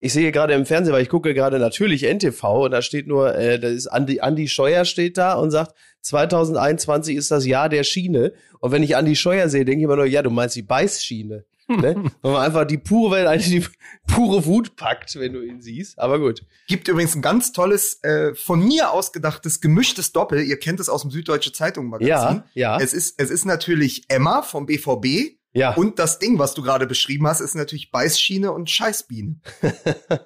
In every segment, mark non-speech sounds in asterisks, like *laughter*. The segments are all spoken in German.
ich sehe gerade im Fernsehen, weil ich gucke gerade natürlich NTV und da steht nur, äh, das ist Andi, Andi Scheuer steht da und sagt, 2021 ist das Jahr der Schiene. Und wenn ich Andi Scheuer sehe, denke ich immer nur, ja, du meinst die Beißschiene. ne? *laughs* Wenn man einfach die pure Welt, eigentlich die pure Wut packt, wenn du ihn siehst. Aber gut. Gibt übrigens ein ganz tolles, äh, von mir ausgedachtes, gemischtes Doppel. Ihr kennt es aus dem Süddeutsche Zeitung Magazin. Ja, ja. Es ist, es ist natürlich Emma vom BVB. Ja. Und das Ding, was du gerade beschrieben hast, ist natürlich Beißschiene und Scheißbiene. *laughs*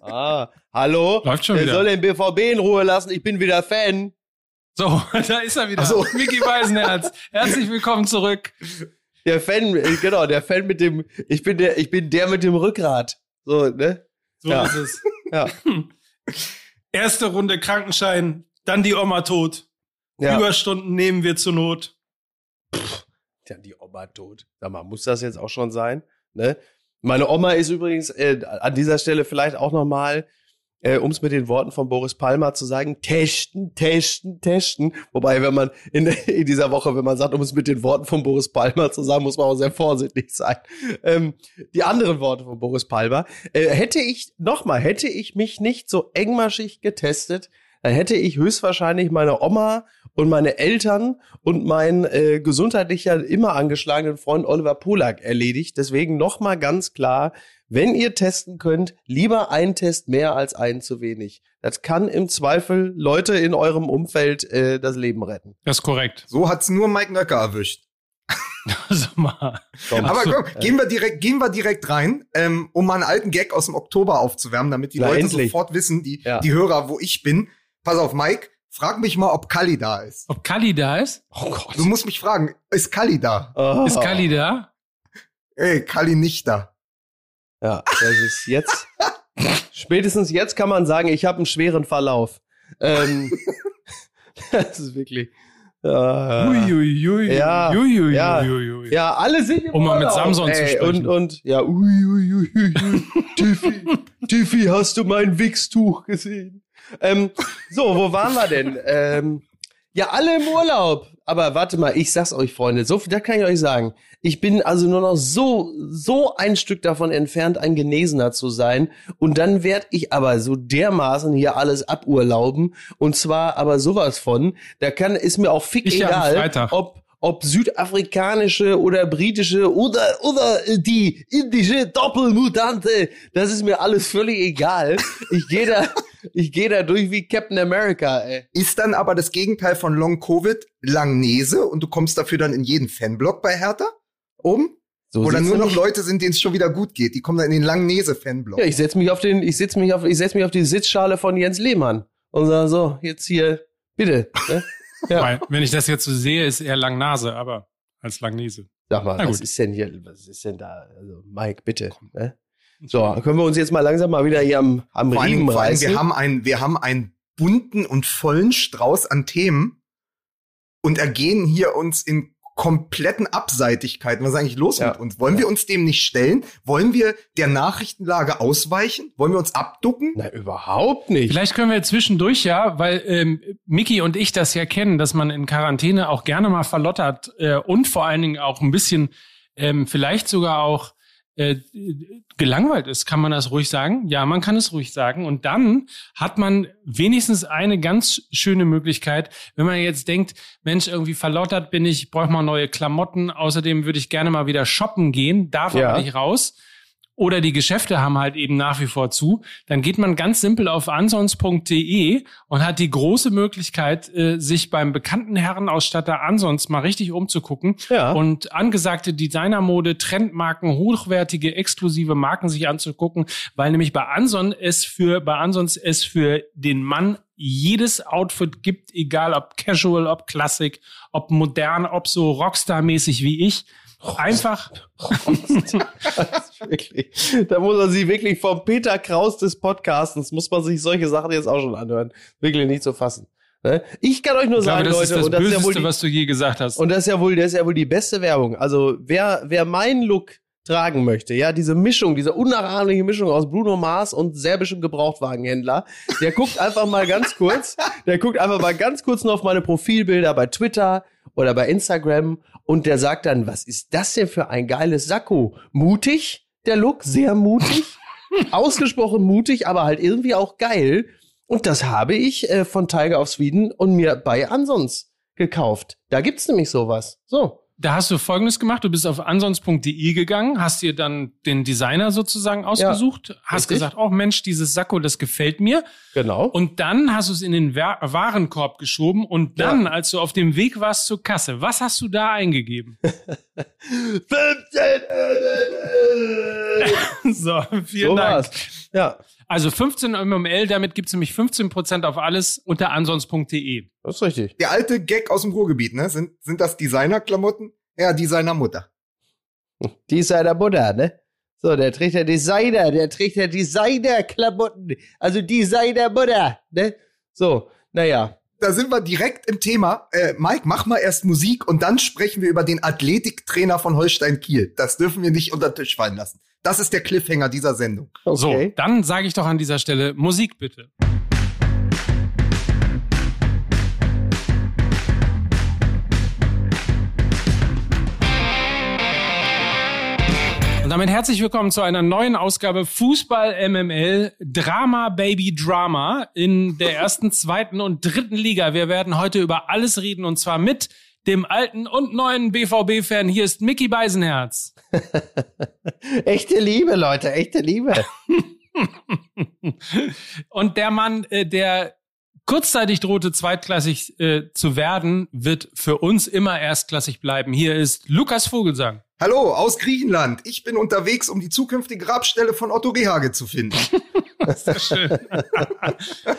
ah, hallo? Läuft schon Wer wieder. soll den BVB in Ruhe lassen? Ich bin wieder Fan. So, *laughs* da ist er wieder. Ach so. Micky Weisenherz. Herzlich willkommen zurück. Der Fan, äh, genau, der Fan mit dem, ich bin der, ich bin der mit dem Rückgrat. So, ne? So Ja. ist es. *laughs* Ja. Erste Runde Krankenschein, dann die Oma tot. ja. Überstunden nehmen wir zur Not. Tja, die Oma tot. Sag mal, muss das jetzt auch schon sein? Ne? Meine Oma ist übrigens äh, an dieser Stelle vielleicht auch nochmal, äh, um es mit den Worten von Boris Palmer zu sagen, testen, testen, testen. Wobei, wenn man in, *laughs* in dieser Woche, wenn man sagt, um es mit den Worten von Boris Palmer zu sagen, muss man auch sehr vorsichtig sein. Ähm, die anderen Worte von Boris Palmer. Äh, hätte ich, nochmal, hätte ich mich nicht so engmaschig getestet, dann hätte ich höchstwahrscheinlich meine Oma und meine Eltern und meinen äh, gesundheitlicher immer angeschlagenen Freund Oliver Polak erledigt. Deswegen nochmal ganz klar, wenn ihr testen könnt, lieber ein Test mehr als einen zu wenig. Das kann im Zweifel Leute in eurem Umfeld äh, das Leben retten. Das ist korrekt. So hat's nur Mike Nöcker erwischt. *laughs* Komm. Aber komm, gehen wir direkt, gehen wir direkt rein, ähm, um mal einen alten Gag aus dem Oktober aufzuwärmen, damit die Na, Leute endlich. sofort wissen, die, Ja. die Hörer, wo ich bin. Pass auf, Mike, frag mich mal, ob Kali da ist. Ob Kali da ist? Oh Gott. Du musst mich fragen, ist Kali da? Oh. Ist Kali da? Ey, Kali nicht da. Ja, das ist jetzt. spätestens jetzt kann man sagen, ich habe einen schweren Verlauf. Ähm, *laughs* das ist wirklich. Ja, Uiuiui. Ja, Uiuiui. ja. Uiuiui. ja alle sind im Um mal mit Samson zu ey, sprechen. Und, und ja, ui, ui, ui, ui, ui. Tiffy, Tiffy, hast du mein Wichstuch gesehen? Ähm, so, wo waren wir denn? Ähm, ja, alle im Urlaub. Aber warte mal, ich sag's euch, Freunde, so viel, das kann ich euch sagen. Ich bin also nur noch so, so ein Stück davon entfernt, ein Genesener zu sein. Und dann werd ich aber so dermaßen hier alles aburlauben. Und zwar aber sowas von, da kann, ist mir auch fick Ich ja egal, Freitag. ob, ob südafrikanische oder britische oder, oder die indische Doppelmutante. Das ist mir alles völlig egal. Ich gehe da, *laughs* ich gehe da durch wie Captain America, ey. Ist dann aber das Gegenteil von Long Covid Langnese und du kommst dafür dann in jeden Fanblock bei Hertha oben? So Oder nur noch Leute sind, denen es schon wieder gut geht. Die kommen dann in den Langnese-Fanblock. Ja, ich setz mich auf den, ich setz mich auf, ich setz mich auf die Sitzschale von Jens Lehmann und sage so, jetzt hier, bitte. Ne? *laughs* Ja. Weil, wenn ich das jetzt so sehe, ist eher Langnase, aber als Langnese. Sag mal, was ist denn hier, was ist denn da? Also, Mike, bitte. Ne? So, können wir uns jetzt mal langsam mal wieder hier am, am vor Riemen Dingen, reißen? wir haben einen, wir haben einen bunten und vollen Strauß an Themen und ergehen hier uns in kompletten Abseitigkeiten. Was ist eigentlich los Ja. mit uns? Wollen Ja. wir uns dem nicht stellen? Wollen wir der Nachrichtenlage ausweichen? Wollen wir uns abducken? Na, überhaupt nicht. Vielleicht können wir zwischendurch ja, weil ähm, Miki und ich das ja kennen, dass man in Quarantäne auch gerne mal verlottert äh, und vor allen Dingen auch ein bisschen ähm, vielleicht sogar auch äh, gelangweilt ist, kann man das ruhig sagen? Ja, man kann es ruhig sagen. Und dann hat man wenigstens eine ganz schöne Möglichkeit, wenn man jetzt denkt, Mensch, irgendwie verlottert bin ich, brauche mal neue Klamotten. Außerdem würde ich gerne mal wieder shoppen gehen, darf Ja. aber nicht raus oder die Geschäfte haben halt eben nach wie vor zu, dann geht man ganz simpel auf ansons.de und hat die große Möglichkeit, äh, sich beim bekannten Herrenausstatter Ansons mal richtig umzugucken Ja. und angesagte Designermode, Trendmarken, hochwertige, exklusive Marken sich anzugucken, weil nämlich bei Anson es für, bei Ansons es für den Mann jedes Outfit gibt, egal ob casual, ob Classic, ob modern, ob so Rockstar-mäßig wie ich. Einfach Das ist wirklich, da muss man sich wirklich vom Peter Kraus des Podcastens, muss man sich solche Sachen jetzt auch schon anhören. Wirklich nicht zu fassen. Ne? Ich kann euch nur Ich glaube, sagen, das Leute, ist das und das ist ja wohl die, was du je gesagt hast. und das ist ja wohl, das ist ja wohl die beste Werbung. Also wer, wer meinen Look tragen möchte, ja, diese Mischung, diese unnachahmliche Mischung aus Bruno Mars und serbischem Gebrauchtwagenhändler, der guckt einfach mal ganz kurz, der guckt einfach mal ganz kurz nur auf meine Profilbilder bei Twitter oder bei Instagram und der sagt dann, was ist das denn für ein geiles Sakko? Mutig, der Look, sehr mutig. *laughs* ausgesprochen mutig, aber halt irgendwie auch geil. Und das habe ich äh, von Tiger of Sweden und mir bei Ansons gekauft. Da gibt's nämlich sowas. So. Da hast du Folgendes gemacht. Du bist auf ansons.de gegangen, hast dir dann den Designer sozusagen ausgesucht, ja, hast richtig. gesagt, oh Mensch, dieses Sakko, das gefällt mir. Genau. Und dann hast du es in den Warenkorb geschoben und dann, ja. als du auf dem Weg warst zur Kasse, was hast du da eingegeben? *laughs* 15 *laughs* So, vielen so Dank. War's. Ja. Also 15 MML, damit gibt's nämlich 15% auf alles unter ansons.de. Das ist richtig. Der alte Gag aus dem Ruhrgebiet, ne? Sind, sind das Designerklamotten? Ja, Designermutter. Designermutter, ne? So, der trägt ja Designer, der trägt ja Designerklamotten. Also Designermutter, ne? So, naja. Da sind wir direkt im Thema. Äh, Mike, mach mal erst Musik und dann sprechen wir über den Athletiktrainer von Holstein Kiel. Das dürfen wir nicht unter den Tisch fallen lassen. Das ist der Cliffhanger dieser Sendung. Okay. So, dann sage ich doch an dieser Stelle Musik bitte. Und damit herzlich willkommen zu einer neuen Ausgabe Fußball MML Drama Baby Drama in der ersten, *laughs* zweiten und dritten Liga. Wir werden heute über alles reden und zwar mit dem alten und neuen BVB-Fan. Hier ist Mickey Beisenherz. *laughs* echte Liebe, Leute, echte Liebe. *laughs* und der Mann, äh, der kurzzeitig drohte, zweitklassig äh, zu werden, wird für uns immer erstklassig bleiben. Hier ist Lukas Vogelsang. Hallo, aus Griechenland. Ich bin unterwegs, um die zukünftige Grabstelle von Otto Rehage zu finden. *laughs* das ist schön. *laughs*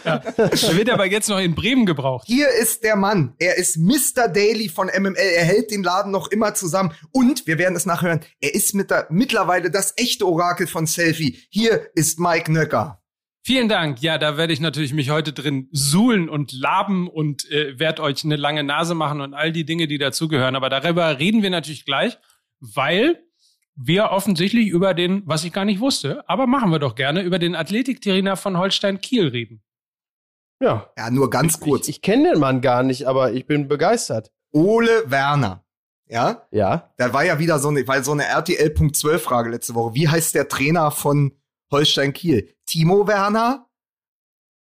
ja. Der wird aber jetzt noch in Bremen gebraucht. Hier ist der Mann. Er ist Mr. Daily von MML. Er hält den Laden noch immer zusammen. Und, wir werden es nachhören, er ist mit der, mittlerweile das echte Orakel von Selfie. Hier ist Mike Nöcker. Vielen Dank. Ja, da werde ich natürlich mich heute drin suhlen und laben und äh, werde euch eine lange Nase machen und all die Dinge, die dazugehören. Aber darüber reden wir natürlich gleich weil wir offensichtlich über den, was ich gar nicht wusste, aber machen wir doch gerne, über den Athletiktrainer von Holstein Kiel reden. Ja. Ja, nur ganz kurz. Ich, ich kenne den Mann gar nicht, aber ich bin begeistert. Ole Werner. Ja? Ja. Da war ja wieder so eine, weil so eine RTL.12 Frage letzte Woche. Wie heißt der Trainer von Holstein Kiel? Timo Werner?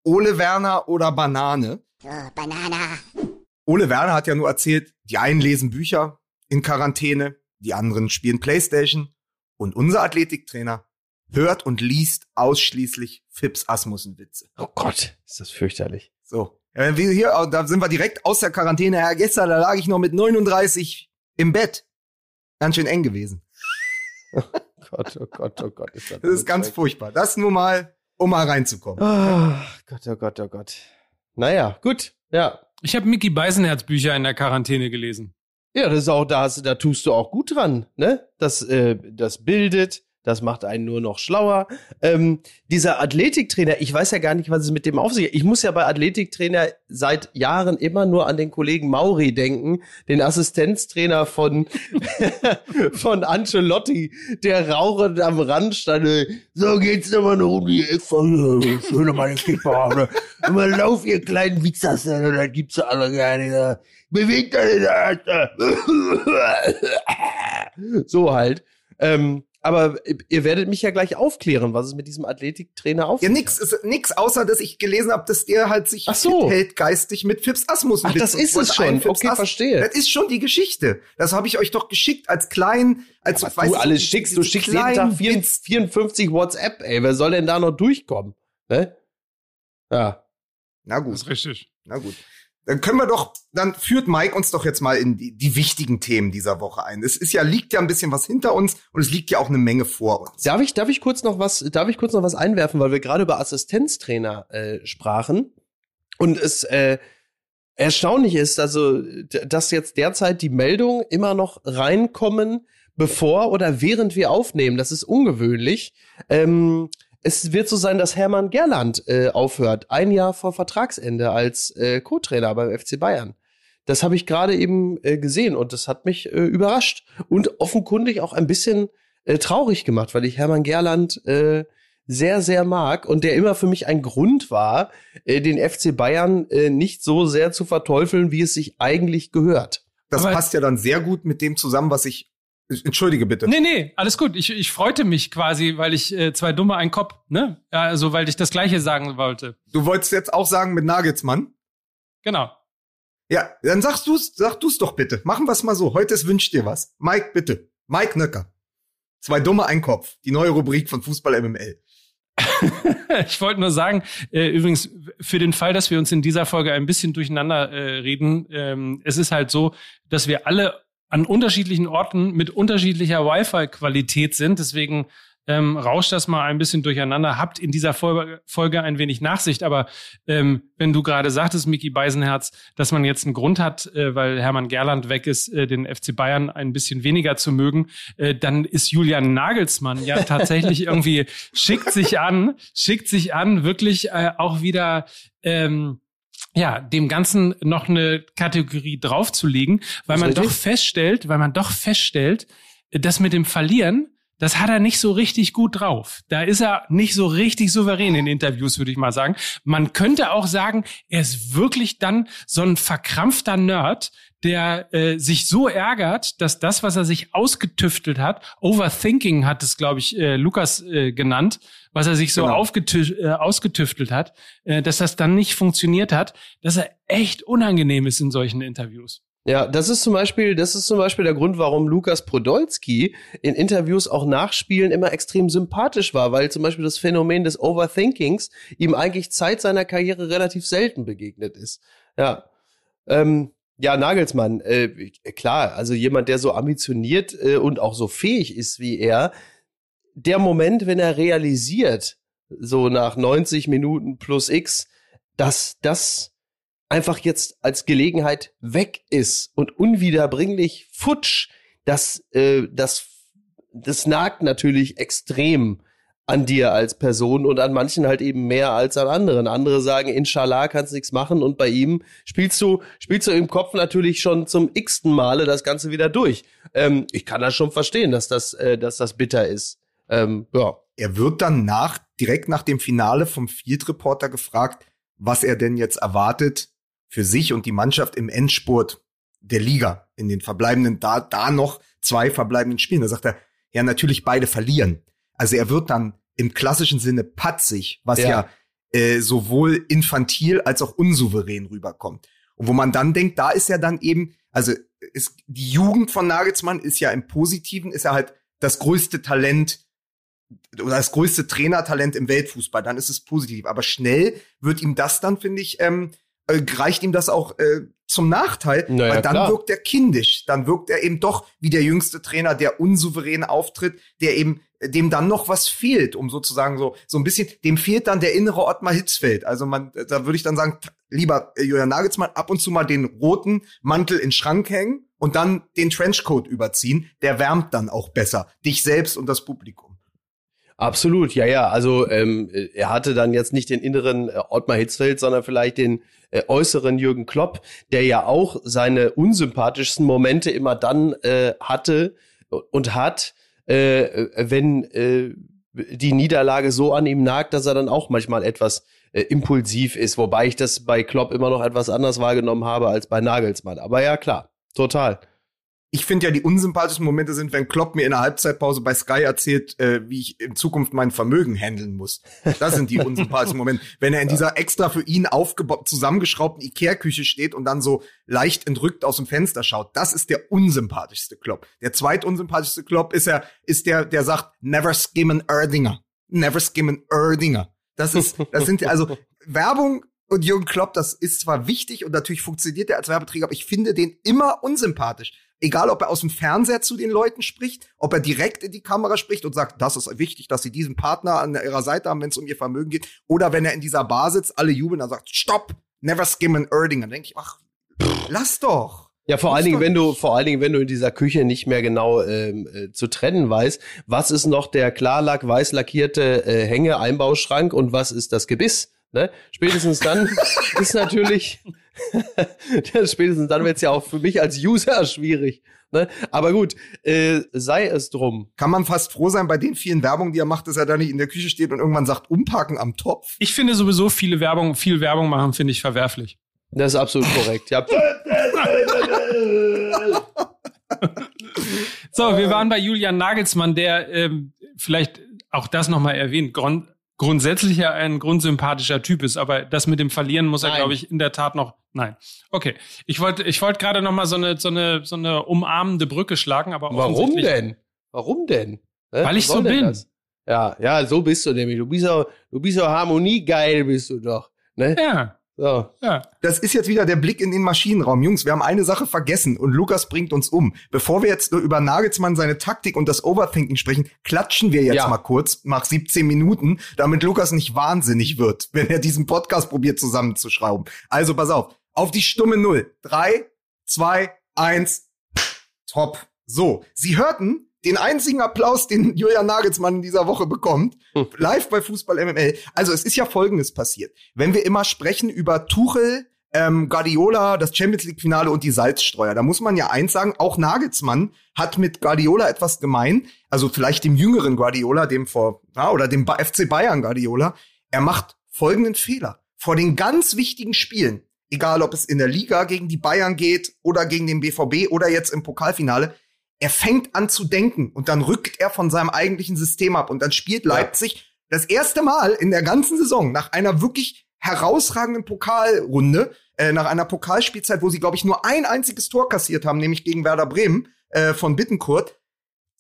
Ole Werner oder Banane? Oh, Banane. Ole Werner hat ja nur erzählt, die einen lesen Bücher in Quarantäne, die anderen spielen Playstation und unser Athletiktrainer hört und liest ausschließlich Fips Asmussen-Witze. Oh Gott, ist das fürchterlich. So. Ja, wir hier, da sind wir direkt aus der Quarantäne. Ja, gestern, da lag ich noch mit 39 im Bett. Ganz schön eng gewesen. *laughs* Oh Gott, oh Gott, oh Gott. Ist das, das ist ganz furchtbar. Das nur mal, um mal reinzukommen. Oh Gott, oh Gott, oh Gott. Naja, gut, ja. Ich habe Mickey Beisenherz Bücher in der Quarantäne gelesen. Ja, das ist auch, da, da tust du auch gut dran, ne? Das, äh, das bildet, das macht einen nur noch schlauer. Ähm, dieser Athletiktrainer, ich weiß ja gar nicht, was es mit dem auf sich. Ich muss ja bei Athletiktrainer seit Jahren immer nur an den Kollegen Mauri denken, den Assistenztrainer von *laughs* von Ancelotti, der rauchend am Rand stand. So geht's immer nur um die Ecke. Schöne meine Kipper. Immer lauf, ihr kleinen Wichser, da gibt's alle gerne bewegt er *laughs* So halt. Ähm, aber ihr werdet mich ja gleich aufklären, was es mit diesem Athletiktrainer auf Ja, nix, ist nix, außer dass ich gelesen habe, dass der halt sich so. hält geistig mit Fips Asmussen. Ach, das ist es schon. Okay, As verstehe. Das ist schon die Geschichte. Das habe ich euch doch geschickt als klein, als ja, was du alles schickst. Du schickst jeden Tag 54 WhatsApp, ey. Wer soll denn da noch durchkommen? Ne? Ja. Na gut. Das ist richtig. Na gut. Dann können wir doch, dann führt Mike uns doch jetzt mal in die, die wichtigen Themen dieser Woche ein. Es ist ja, liegt ja ein bisschen was hinter uns und es liegt ja auch eine Menge vor uns. Darf ich, darf ich kurz noch was, darf ich kurz noch was einwerfen, weil wir gerade über Assistenztrainer äh, sprachen und es äh, erstaunlich ist, also, dass jetzt derzeit die Meldungen immer noch reinkommen, bevor oder während wir aufnehmen. Das ist ungewöhnlich. Ähm, es wird so sein, dass Hermann Gerland äh, aufhört, ein Jahr vor Vertragsende als äh, Co-Trainer beim FC Bayern. Das habe ich gerade eben äh, gesehen und das hat mich äh, überrascht und offenkundig auch ein bisschen äh, traurig gemacht, weil ich Hermann Gerland äh, sehr, sehr mag und der immer für mich ein Grund war, äh, den FC Bayern äh, nicht so sehr zu verteufeln, wie es sich eigentlich gehört. Das Aber passt ja dann sehr gut mit dem zusammen, was ich Entschuldige bitte. Nee, nee, alles gut. Ich, ich freute mich quasi, weil ich äh, zwei Dumme, ein Kopf, ne? Ja, also, weil ich das Gleiche sagen wollte. Du wolltest jetzt auch sagen mit Nagelsmann? Genau. Ja, dann sagst du's, sag du's doch bitte. Machen wir's mal so. Heute ist Wünsch dir was. Mike, bitte. Mike Nöcker. Zwei Dumme, ein Kopf. Die neue Rubrik von Fußball MML. *laughs* ich wollte nur sagen, äh, übrigens, für den Fall, dass wir uns in dieser Folge ein bisschen durcheinander äh, reden, ähm, es ist halt so, dass wir alle an unterschiedlichen Orten mit unterschiedlicher Wi-Fi-Qualität sind. Deswegen ähm, rauscht das mal ein bisschen durcheinander. Habt in dieser Folge, Folge ein wenig Nachsicht. Aber ähm, wenn du gerade sagtest, Mickey Beisenherz, dass man jetzt einen Grund hat, äh, weil Hermann Gerland weg ist, äh, den FC Bayern ein bisschen weniger zu mögen, äh, dann ist Julian Nagelsmann ja tatsächlich *laughs* irgendwie schickt sich an, schickt sich an, wirklich äh, auch wieder ähm, ja, dem Ganzen noch eine Kategorie draufzulegen, weil man doch feststellt, weil man doch feststellt, dass mit dem Verlieren, das hat er nicht so richtig gut drauf. Da ist er nicht so richtig souverän in Interviews, würde ich mal sagen. Man könnte auch sagen, er ist wirklich dann so ein verkrampfter Nerd, der äh, sich so ärgert, dass das, was er sich ausgetüftelt hat, Overthinking hat es, glaube ich, äh, Lukas äh, genannt, was er sich so genau. äh, ausgetüftelt hat, äh, dass das dann nicht funktioniert hat, dass er echt unangenehm ist in solchen Interviews. Ja, das ist zum Beispiel, das ist zum Beispiel der Grund, warum Lukas Podolski in Interviews auch nachspielen immer extrem sympathisch war, weil zum Beispiel das Phänomen des Overthinkings ihm eigentlich Zeit seiner Karriere relativ selten begegnet ist. Ja. Ähm, ja, Nagelsmann, äh, klar, also jemand, der so ambitioniert äh, und auch so fähig ist wie er, der Moment, wenn er realisiert, so nach 90 Minuten plus X, dass das einfach jetzt als Gelegenheit weg ist und unwiederbringlich futsch, das, äh, das, das nagt natürlich extrem an dir als Person und an manchen halt eben mehr als an anderen. Andere sagen, inshallah kannst nichts machen und bei ihm spielst du, spielst du im Kopf natürlich schon zum x-ten Male das Ganze wieder durch. Ähm, ich kann das schon verstehen, dass das, äh, dass das bitter ist. Ähm, ja. Er wird dann nach, direkt nach dem Finale vom Field Reporter gefragt, was er denn jetzt erwartet für sich und die Mannschaft im Endspurt der Liga, in den verbleibenden, da, da noch zwei verbleibenden Spielen. Da sagt er, ja, natürlich beide verlieren. Also er wird dann im klassischen Sinne patzig, was ja, ja äh, sowohl infantil als auch unsouverän rüberkommt. Und wo man dann denkt, da ist ja dann eben, also ist, die Jugend von Nagelsmann ist ja im Positiven, ist ja halt das größte Talent oder das größte Trainertalent im Weltfußball, dann ist es positiv. Aber schnell wird ihm das dann, finde ich, ähm, äh, reicht ihm das auch äh, zum Nachteil, naja, weil dann klar. wirkt er kindisch. Dann wirkt er eben doch wie der jüngste Trainer, der unsouverän auftritt, der eben dem dann noch was fehlt, um sozusagen so so ein bisschen, dem fehlt dann der innere Ottmar Hitzfeld. Also man, da würde ich dann sagen, lieber äh, Julian Nagelsmann ab und zu mal den roten Mantel in den Schrank hängen und dann den Trenchcoat überziehen. Der wärmt dann auch besser dich selbst und das Publikum. Absolut, ja, ja. Also ähm, er hatte dann jetzt nicht den inneren äh, Ottmar Hitzfeld, sondern vielleicht den äh, äußeren Jürgen Klopp, der ja auch seine unsympathischsten Momente immer dann äh, hatte und hat, äh, wenn äh, die Niederlage so an ihm nagt, dass er dann auch manchmal etwas äh, impulsiv ist. Wobei ich das bei Klopp immer noch etwas anders wahrgenommen habe als bei Nagelsmann. Aber ja, klar, total ich finde ja, die unsympathischen Momente sind, wenn Klopp mir in der Halbzeitpause bei Sky erzählt, äh, wie ich in Zukunft mein Vermögen handeln muss. Das sind die unsympathischen Momente. Wenn er in dieser extra für ihn aufgebaut, zusammengeschraubten Ikea-Küche steht und dann so leicht entrückt aus dem Fenster schaut, das ist der unsympathischste Klopp. Der zweitunsympathischste Klopp ist er, ist der, der sagt, never skim an Erdinger. Never skim an Erdinger. Das ist, das sind also *laughs* Werbung und Jürgen Klopp, das ist zwar wichtig und natürlich funktioniert er als Werbeträger, aber ich finde den immer unsympathisch. Egal, ob er aus dem Fernseher zu den Leuten spricht, ob er direkt in die Kamera spricht und sagt, das ist wichtig, dass sie diesen Partner an ihrer Seite haben, wenn es um ihr Vermögen geht. Oder wenn er in dieser Bar sitzt, alle jubeln, dann sagt, stopp, never skim an Erding. Dann denke ich, ach, lass doch. Ja, vor allen Dingen, wenn du, vor allen Dingen, wenn du in dieser Küche nicht mehr genau ähm, äh, zu trennen weißt, was ist noch der Klarlack, weiß lackierte äh, Hänge-Einbauschrank und was ist das Gebiss? Ne? Spätestens dann *laughs* ist natürlich, *laughs* spätestens dann wird es ja auch für mich als User schwierig. Ne? Aber gut, äh, sei es drum. Kann man fast froh sein bei den vielen Werbungen, die er macht, dass er da nicht in der Küche steht und irgendwann sagt, umparken am Topf. Ich finde sowieso viele Werbung, viel Werbung machen, finde ich verwerflich. Das ist absolut korrekt. Ja. *laughs* So, wir waren bei Julian Nagelsmann, der ähm, vielleicht auch das nochmal erwähnt, grund grundsätzlich ja ein grundsympathischer Typ ist, aber das mit dem Verlieren muss er, glaube ich, in der Tat noch. Nein. Okay. Ich wollte ich wollte gerade nochmal so eine, so, eine, so eine umarmende Brücke schlagen, aber Warum denn? Warum denn? Hä? Weil ich so bin. Das? Ja, ja, so bist du nämlich. Du bist auch, du bist auch harmoniegeil, bist du doch. Ne? Ja. So. Ja. Das ist jetzt wieder der Blick in den Maschinenraum. Jungs, wir haben eine Sache vergessen und Lukas bringt uns um. Bevor wir jetzt nur über Nagelsmann seine Taktik und das Overthinking sprechen, klatschen wir jetzt ja. mal kurz nach 17 Minuten, damit Lukas nicht wahnsinnig wird, *laughs* wenn er diesen Podcast probiert zusammenzuschrauben. Also pass auf. Auf die stumme Null. Drei, zwei, eins. Top. So. Sie hörten den einzigen Applaus, den Julian Nagelsmann in dieser Woche bekommt, hm. live bei Fußball MML. Also es ist ja Folgendes passiert. Wenn wir immer sprechen über Tuchel, ähm, Guardiola, das Champions League Finale und die Salzstreuer, da muss man ja eins sagen, auch Nagelsmann hat mit Guardiola etwas gemein, also vielleicht dem jüngeren Guardiola, dem vor, ja, oder dem FC Bayern Guardiola. Er macht folgenden Fehler. Vor den ganz wichtigen Spielen, egal ob es in der Liga gegen die Bayern geht oder gegen den BVB oder jetzt im Pokalfinale, er fängt an zu denken und dann rückt er von seinem eigentlichen System ab und dann spielt Leipzig ja. das erste Mal in der ganzen Saison nach einer wirklich herausragenden Pokalrunde, äh, nach einer Pokalspielzeit, wo sie, glaube ich, nur ein einziges Tor kassiert haben, nämlich gegen Werder Bremen äh, von Bittenkurt,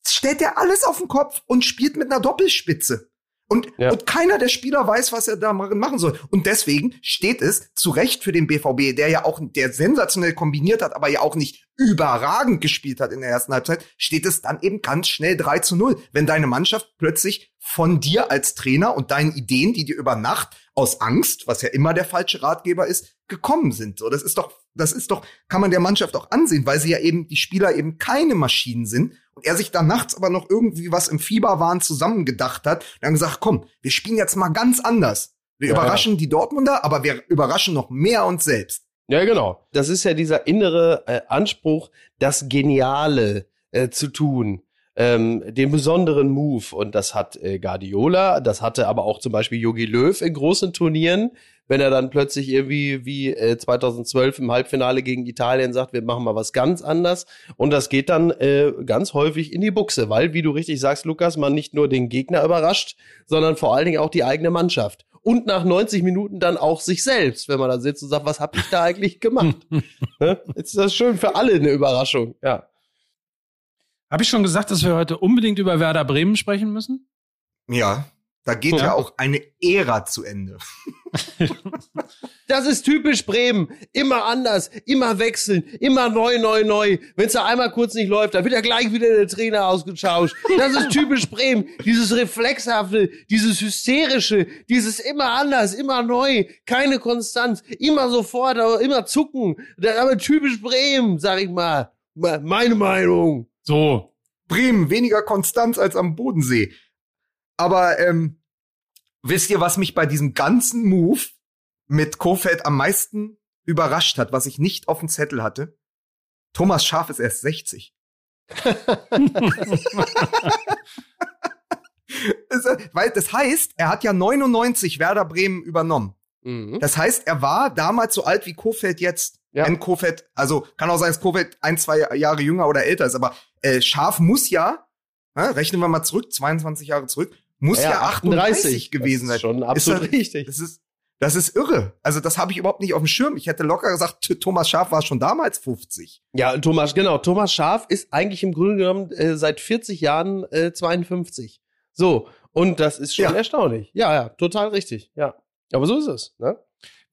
stellt er alles auf den Kopf und spielt mit einer Doppelspitze. Und, ja. und keiner der Spieler weiß, was er da machen soll. Und deswegen steht es zu Recht für den BVB, der ja auch, der sensationell kombiniert hat, aber ja auch nicht überragend gespielt hat in der ersten Halbzeit, steht es dann eben ganz schnell 3 zu 0. Wenn deine Mannschaft plötzlich von dir als Trainer und deinen Ideen, die dir über Nacht aus Angst, was ja immer der falsche Ratgeber ist, gekommen sind. So, das ist doch, das ist doch, kann man der Mannschaft auch ansehen, weil sie ja eben, die Spieler eben keine Maschinen sind und er sich dann nachts aber noch irgendwie was im Fieberwahn zusammengedacht hat und dann gesagt, komm, wir spielen jetzt mal ganz anders. Wir ja, überraschen die Dortmunder, aber wir überraschen noch mehr uns selbst. Ja, genau. Das ist ja dieser innere äh, Anspruch, das Geniale äh, zu tun. Ähm, den besonderen Move. Und das hat äh, Guardiola, das hatte aber auch zum Beispiel Jogi Löw in großen Turnieren wenn er dann plötzlich irgendwie wie äh, 2012 im Halbfinale gegen Italien sagt, wir machen mal was ganz anders. Und das geht dann äh, ganz häufig in die Buchse, weil, wie du richtig sagst, Lukas, man nicht nur den Gegner überrascht, sondern vor allen Dingen auch die eigene Mannschaft. Und nach 90 Minuten dann auch sich selbst, wenn man da sitzt und sagt, was habe ich da eigentlich gemacht? *laughs* Jetzt ist das schön für alle eine Überraschung, ja. Habe ich schon gesagt, dass wir heute unbedingt über Werder Bremen sprechen müssen? Ja. Da geht ja, ja auch eine Ära zu Ende. *laughs* das ist typisch Bremen. Immer anders, immer wechseln, immer neu, neu, neu. Wenn es da einmal kurz nicht läuft, dann wird ja gleich wieder der Trainer ausgetauscht. Das ist typisch Bremen. Dieses Reflexhafte, dieses Hysterische, dieses immer anders, immer neu, keine Konstanz, immer sofort, aber immer zucken. Das ist aber typisch Bremen, sag ich mal. Meine Meinung. So. Bremen, weniger Konstanz als am Bodensee. Aber ähm, wisst ihr, was mich bei diesem ganzen Move mit Kofeld am meisten überrascht hat, was ich nicht auf dem Zettel hatte? Thomas Schaf ist erst 60. *laughs* Weil das heißt, er hat ja 99 Werder Bremen übernommen. Mhm. Das heißt, er war damals so alt wie Kofeld jetzt. Ja. Wenn Kofeld, also kann auch sein, dass Kofeld ein, zwei Jahre jünger oder älter ist, aber äh, Schaf muss ja, äh, rechnen wir mal zurück, 22 Jahre zurück, muss ja, ja 38 gewesen sein. Schon absolut ist das, richtig. Das ist, das ist irre. Also das habe ich überhaupt nicht auf dem Schirm. Ich hätte locker gesagt, Thomas Schaf war schon damals 50. Ja, Thomas, genau. Thomas Schaf ist eigentlich im Grunde genommen äh, seit 40 Jahren äh, 52. So, und das ist schon ja. erstaunlich. Ja, ja, total richtig. Ja, aber so ist es. Ne?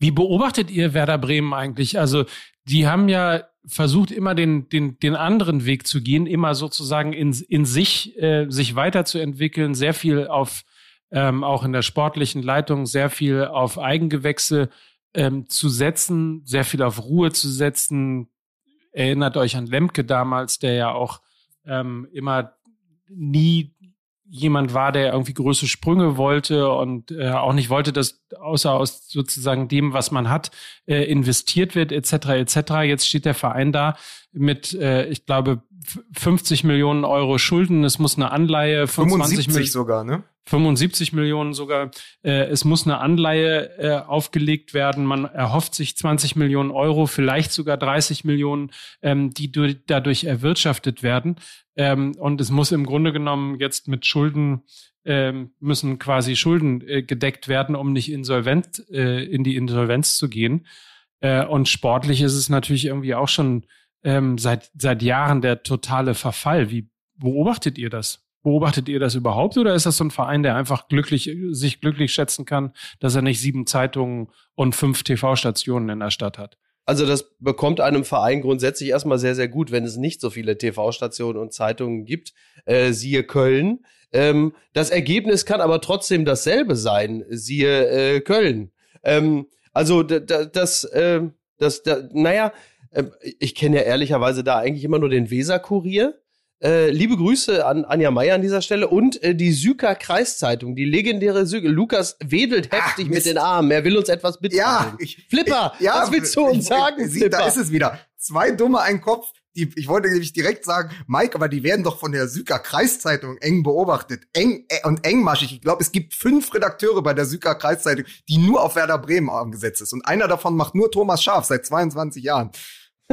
Wie beobachtet ihr Werder Bremen eigentlich? Also die haben ja versucht immer den, den, den anderen Weg zu gehen, immer sozusagen in, in sich, äh, sich weiterzuentwickeln, sehr viel auf, ähm, auch in der sportlichen Leitung, sehr viel auf Eigengewächse ähm, zu setzen, sehr viel auf Ruhe zu setzen. Erinnert euch an Lemke damals, der ja auch ähm, immer nie jemand war, der irgendwie große Sprünge wollte und äh, auch nicht wollte, dass außer aus sozusagen dem, was man hat, äh, investiert wird, etc. etc. Jetzt steht der Verein da mit, äh, ich glaube, 50 Millionen Euro Schulden. Es muss eine Anleihe 25 Millionen sogar, ne? 75 Millionen sogar. Äh, es muss eine Anleihe äh, aufgelegt werden. Man erhofft sich 20 Millionen Euro, vielleicht sogar 30 Millionen, ähm, die dadurch erwirtschaftet werden. Ähm, und es muss im Grunde genommen jetzt mit Schulden, ähm, müssen quasi Schulden äh, gedeckt werden, um nicht insolvent, äh, in die Insolvenz zu gehen. Äh, und sportlich ist es natürlich irgendwie auch schon ähm, seit, seit Jahren der totale Verfall. Wie beobachtet ihr das? Beobachtet ihr das überhaupt oder ist das so ein Verein, der einfach glücklich, sich glücklich schätzen kann, dass er nicht sieben Zeitungen und fünf TV-Stationen in der Stadt hat? Also das bekommt einem Verein grundsätzlich erstmal sehr, sehr gut, wenn es nicht so viele TV-Stationen und Zeitungen gibt. Äh, siehe Köln. Ähm, das Ergebnis kann aber trotzdem dasselbe sein. Siehe äh, Köln. Ähm, also das, äh, das, das, naja, äh, ich kenne ja ehrlicherweise da eigentlich immer nur den Weser-Kurier. Äh, liebe Grüße an Anja Meier an dieser Stelle und äh, die Süker Kreiszeitung, die legendäre Süker. Lukas wedelt heftig Ach, mit den Armen. Er will uns etwas mitteilen. Ja, ich, Flipper, ich, ja, was willst du uns ich, sagen? Ich, da ist es wieder. Zwei dumme, ein Kopf. Die, ich wollte nämlich direkt sagen, Mike, aber die werden doch von der Süker Kreiszeitung eng beobachtet. Eng äh, und engmaschig. Ich glaube, es gibt fünf Redakteure bei der Süker Kreiszeitung, die nur auf Werder Bremen angesetzt ist. Und einer davon macht nur Thomas Schaf seit 22 Jahren.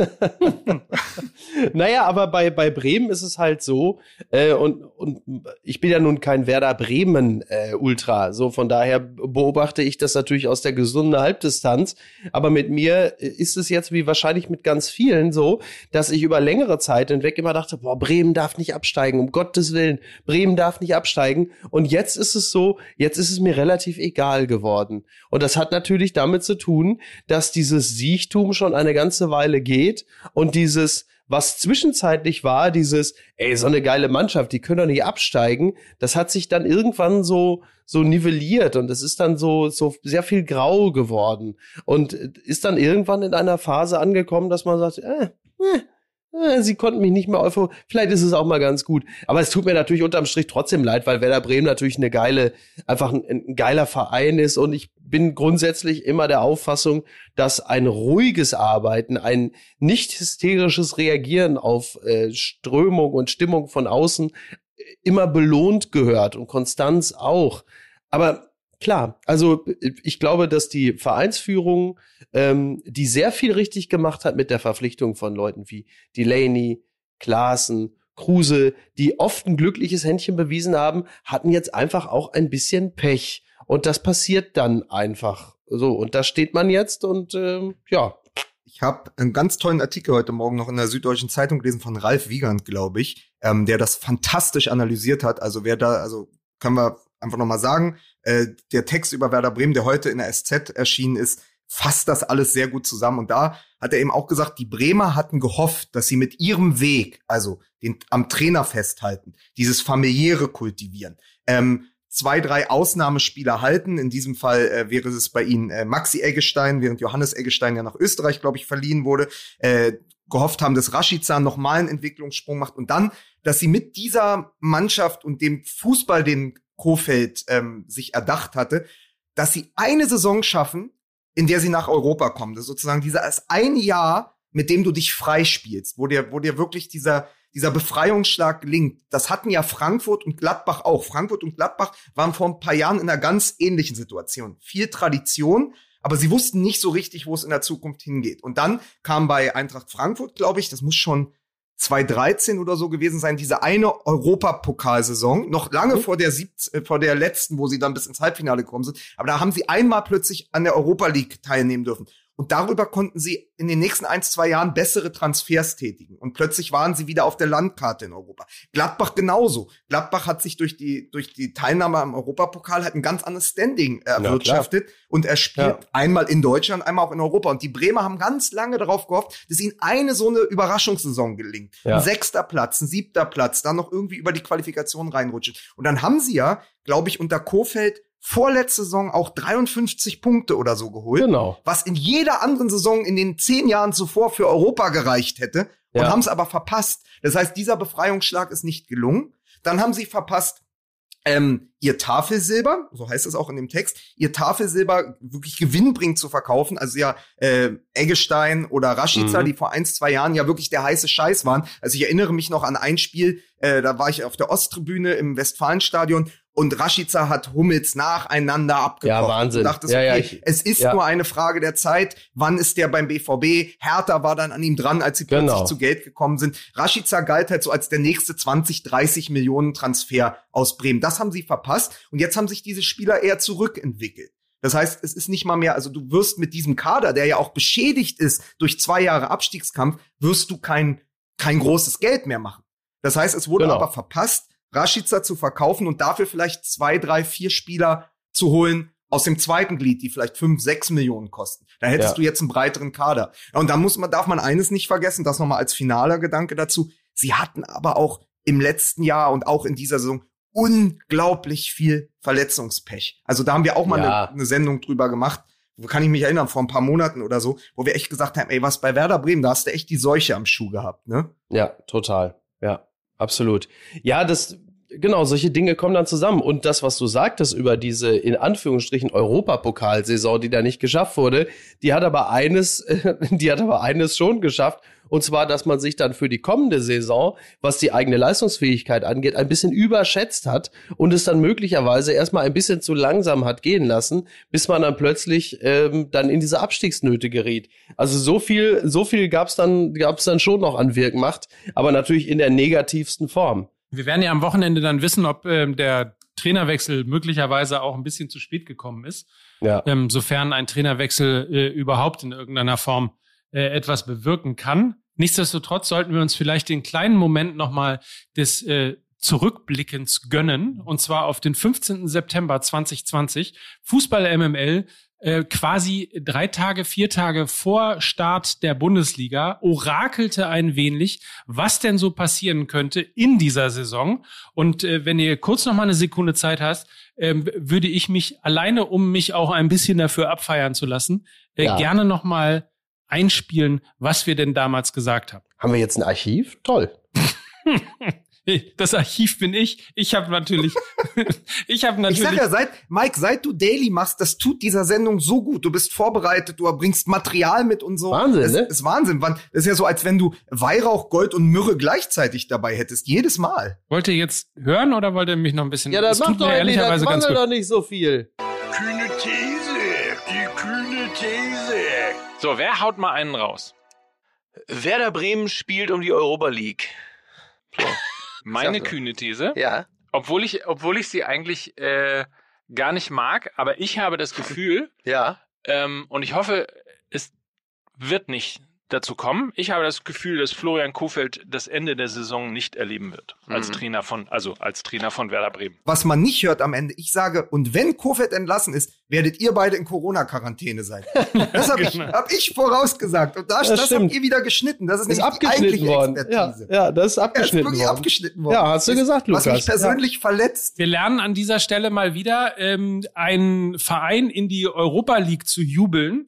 *laughs* naja, aber bei, bei Bremen ist es halt so, äh, und, und ich bin ja nun kein Werder Bremen äh, Ultra, so von daher beobachte ich das natürlich aus der gesunden Halbdistanz. Aber mit mir ist es jetzt wie wahrscheinlich mit ganz vielen so, dass ich über längere Zeit hinweg immer dachte, boah, Bremen darf nicht absteigen, um Gottes Willen, Bremen darf nicht absteigen. Und jetzt ist es so, jetzt ist es mir relativ egal geworden. Und das hat natürlich damit zu tun, dass dieses Siechtum schon eine ganze Weile geht geht und dieses, was zwischenzeitlich war, dieses, ey, so eine geile Mannschaft, die können doch nicht absteigen, das hat sich dann irgendwann so, so nivelliert und es ist dann so, so sehr viel grau geworden und ist dann irgendwann in einer Phase angekommen, dass man sagt, äh, äh äh, sie konnten mich nicht mehr euphor. Vielleicht ist es auch mal ganz gut. Aber es tut mir natürlich unterm Strich trotzdem leid, weil Werder Bremen natürlich eine geile, einfach ein, ein, geiler Verein ist. Und ich bin grundsätzlich immer der Auffassung, dass ein ruhiges Arbeiten, ein nicht hysterisches Reagieren auf äh, Strömung und Stimmung von außen immer belohnt gehört und Konstanz auch. Aber Klar, also ich glaube, dass die Vereinsführung, ähm, die sehr viel richtig gemacht hat mit der Verpflichtung von Leuten wie Delaney, Klaassen, Kruse, die oft ein glückliches Händchen bewiesen haben, hatten jetzt einfach auch ein bisschen Pech. Und das passiert dann einfach so. Und da steht man jetzt und ähm, ja. Ich habe einen ganz tollen Artikel heute Morgen noch in der Süddeutschen Zeitung gelesen von Ralf Wiegand, glaube ich, ähm, der das fantastisch analysiert hat. Also wer da, also können wir einfach nochmal sagen, äh, der Text über Werder Bremen, der heute in der SZ erschienen ist, fasst das alles sehr gut zusammen. Und da hat er eben auch gesagt, die Bremer hatten gehofft, dass sie mit ihrem Weg, also den, am Trainer festhalten, dieses familiäre kultivieren, ähm, zwei, drei Ausnahmespieler halten. In diesem Fall äh, wäre es bei ihnen äh, Maxi Eggestein, während Johannes Eggestein ja nach Österreich, glaube ich, verliehen wurde. Äh, gehofft haben, dass Rashica nochmal einen Entwicklungssprung macht und dann, dass sie mit dieser Mannschaft und dem Fußball, den Kofeld ähm, sich erdacht hatte, dass sie eine Saison schaffen, in der sie nach Europa kommen. Das ist sozusagen dieses ein Jahr, mit dem du dich freispielst, wo dir, wo dir wirklich dieser, dieser Befreiungsschlag gelingt. Das hatten ja Frankfurt und Gladbach auch. Frankfurt und Gladbach waren vor ein paar Jahren in einer ganz ähnlichen Situation. Viel Tradition, aber sie wussten nicht so richtig, wo es in der Zukunft hingeht. Und dann kam bei Eintracht Frankfurt, glaube ich, das muss schon 2013 oder so gewesen sein, diese eine Europapokalsaison, noch lange mhm. vor der siebz, äh, vor der letzten, wo sie dann bis ins Halbfinale gekommen sind. Aber da haben sie einmal plötzlich an der Europa League teilnehmen dürfen. Und darüber konnten sie in den nächsten ein, zwei Jahren bessere Transfers tätigen. Und plötzlich waren sie wieder auf der Landkarte in Europa. Gladbach genauso. Gladbach hat sich durch die, durch die Teilnahme am Europapokal halt ein ganz anderes Standing erwirtschaftet. Ja, und er spielt ja. einmal in Deutschland, einmal auch in Europa. Und die Bremer haben ganz lange darauf gehofft, dass ihnen eine so eine Überraschungssaison gelingt. Ja. Ein sechster Platz, ein siebter Platz, dann noch irgendwie über die Qualifikation reinrutschen. Und dann haben sie ja, glaube ich, unter Kofeld vorletzte Saison auch 53 Punkte oder so geholt. Genau. Was in jeder anderen Saison in den zehn Jahren zuvor für Europa gereicht hätte. Und ja. haben es aber verpasst. Das heißt, dieser Befreiungsschlag ist nicht gelungen. Dann haben sie verpasst, ähm, ihr Tafelsilber, so heißt es auch in dem Text, ihr Tafelsilber wirklich gewinnbringend zu verkaufen. Also ja, äh, Eggestein oder Rashica, mhm. die vor ein, zwei Jahren ja wirklich der heiße Scheiß waren. Also ich erinnere mich noch an ein Spiel, äh, da war ich auf der Osttribüne im Westfalenstadion und Rashica hat Hummels nacheinander abgekocht. Ja, Wahnsinn. Dachtest, ja, okay, ja, ich, es ist ja. nur eine Frage der Zeit. Wann ist der beim BVB? Hertha war dann an ihm dran, als sie plötzlich Genau. zu Geld gekommen sind. Rashica galt halt so als der nächste 20, 30 Millionen Transfer aus Bremen. Das haben sie verpasst. Und jetzt haben sich diese Spieler eher zurückentwickelt. Das heißt, es ist nicht mal mehr, also du wirst mit diesem Kader, der ja auch beschädigt ist durch zwei Jahre Abstiegskampf, wirst du kein, kein großes Geld mehr machen. Das heißt, es wurde Genau. aber verpasst, Rashica zu verkaufen und dafür vielleicht zwei, drei, vier Spieler zu holen aus dem zweiten Glied, die vielleicht fünf, sechs Millionen kosten. Da hättest Ja. du jetzt einen breiteren Kader. Und da muss man, darf man eines nicht vergessen, das nochmal als finaler Gedanke dazu. Sie hatten aber auch im letzten Jahr und auch in dieser Saison unglaublich viel Verletzungspech. Also da haben wir auch mal Ja. eine, eine Sendung drüber gemacht. Wo kann ich mich erinnern, vor ein paar Monaten oder so, wo wir echt gesagt haben, ey, was bei Werder Bremen, da hast du echt die Seuche am Schuh gehabt, ne? Ja, total. Ja, absolut. Ja, das, genau, solche Dinge kommen dann zusammen. Und das, was du sagtest über diese, in Anführungsstrichen, Europapokalsaison, die da nicht geschafft wurde, die hat aber eines, *laughs* die hat aber eines schon geschafft. Und zwar, dass man sich dann für die kommende Saison, was die eigene Leistungsfähigkeit angeht, ein bisschen überschätzt hat und es dann möglicherweise erstmal ein bisschen zu langsam hat gehen lassen, bis man dann plötzlich ähm, dann in diese Abstiegsnöte geriet. Also so viel, so viel gab's dann, gab's dann schon noch an Wirkmacht, aber natürlich in der negativsten Form. Wir werden ja am Wochenende dann wissen, ob ähm, der Trainerwechsel möglicherweise auch ein bisschen zu spät gekommen ist, Ja. ähm, sofern ein Trainerwechsel äh, überhaupt in irgendeiner Form äh, etwas bewirken kann. Nichtsdestotrotz sollten wir uns vielleicht den kleinen Moment nochmal des äh, Zurückblickens gönnen, und zwar auf den 15. September 2020. Fußball MML äh, quasi drei Tage, vier Tage vor Start der Bundesliga orakelte ein wenig, was denn so passieren könnte in dieser Saison. Und äh, wenn ihr kurz noch mal eine Sekunde Zeit hast, ähm, würde ich mich alleine, um mich auch ein bisschen dafür abfeiern zu lassen, äh, Ja. gerne noch mal einspielen, was wir denn damals gesagt haben. Haben wir jetzt ein Archiv? Toll. *laughs* Das Archiv bin ich. Ich habe natürlich, *laughs* ich habe Ich sag natürlich. ja, seit, Mike, seit du Daily machst, das tut dieser Sendung so gut. Du bist vorbereitet, du bringst Material mit und so. Wahnsinn, das ne? ist Wahnsinn. Das ist ja so, als wenn du Weihrauch, Gold und Myrrhe gleichzeitig dabei hättest. Jedes Mal. Wollt ihr jetzt hören oder wollt ihr mich noch ein bisschen? Ja, das tut macht doch das ehrlicherweise machen ganz gut. doch nicht so viel. Kühne These, die kühne These. So, wer haut mal einen raus? Werder Bremen spielt um die Europa League. Meine Sag so. kühne These. Ja. Obwohl ich, obwohl ich sie eigentlich äh, gar nicht mag, aber ich habe das *laughs* Gefühl, Ja. ähm, und ich hoffe, es wird nicht dazu kommen. Ich habe das Gefühl, dass Florian Kofeld das Ende der Saison nicht erleben wird. Als Mhm. Trainer von, also als Trainer von Werder Bremen. Was man nicht hört am Ende, ich sage, und wenn Kofeld entlassen ist, werdet ihr beide in Corona-Quarantäne sein. *laughs* Das habe ich, Genau. hab ich vorausgesagt. Und das, Das das, habt ihr wieder geschnitten. Das ist, Ist abgeschnitten eigentliche worden. Ja, Expertise. ja, das ist ist abgeschnitten wirklich worden. abgeschnitten worden. Ja, hast du Das- gesagt, Was Lukas. mich persönlich verletzt. Wir lernen an dieser Stelle mal wieder, ähm, einen Verein in die Europa League zu jubeln,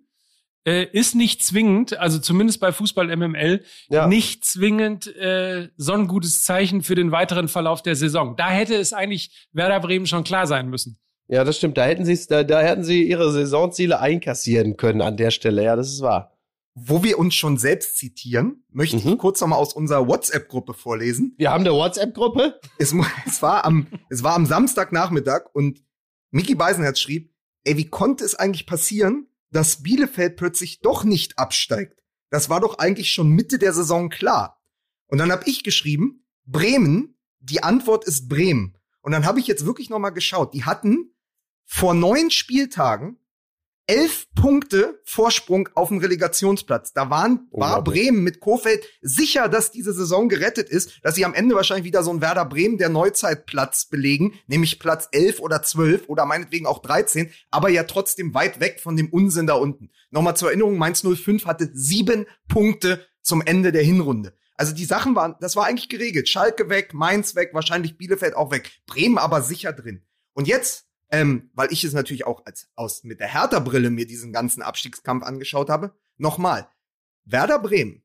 äh, ist nicht zwingend, also zumindest bei Fußball MML, Ja. nicht zwingend äh, so ein gutes Zeichen für den weiteren Verlauf der Saison. Da hätte es eigentlich Werder Bremen schon klar sein müssen. Ja, das stimmt. Da hätten sie da, da hätten sie ihre Saisonziele einkassieren können an der Stelle. Ja, das ist wahr. Wo wir uns schon selbst zitieren, möchte Mhm. ich kurz noch mal aus unserer WhatsApp-Gruppe vorlesen. Wir haben eine WhatsApp-Gruppe. Es, *laughs* es, war am, es war am Samstagnachmittag und Mickey Beisenherz schrieb, ey, wie konnte es eigentlich passieren, dass Bielefeld plötzlich doch nicht absteigt? Das war doch eigentlich schon Mitte der Saison klar. Und dann habe ich geschrieben, Bremen, die Antwort ist Bremen. Und dann habe ich jetzt wirklich noch mal geschaut. Die hatten vor neun Spieltagen elf Punkte Vorsprung auf dem Relegationsplatz. Da waren, war Unglaublich. Bremen mit Kofeld sicher, dass diese Saison gerettet ist, dass sie am Ende wahrscheinlich wieder so ein Werder Bremen der Neuzeitplatz belegen, nämlich Platz 11 oder 12 oder meinetwegen auch 13, aber ja trotzdem weit weg von dem Unsinn da unten. Nochmal zur Erinnerung, Mainz 05 hatte sieben Punkte zum Ende der Hinrunde. Also die Sachen waren, das war eigentlich geregelt. Schalke weg, Mainz weg, wahrscheinlich Bielefeld auch weg. Bremen aber sicher drin. Und jetzt, ähm, weil ich es natürlich auch als aus mit der Hertha-Brille mir diesen ganzen Abstiegskampf angeschaut habe, nochmal. Werder Bremen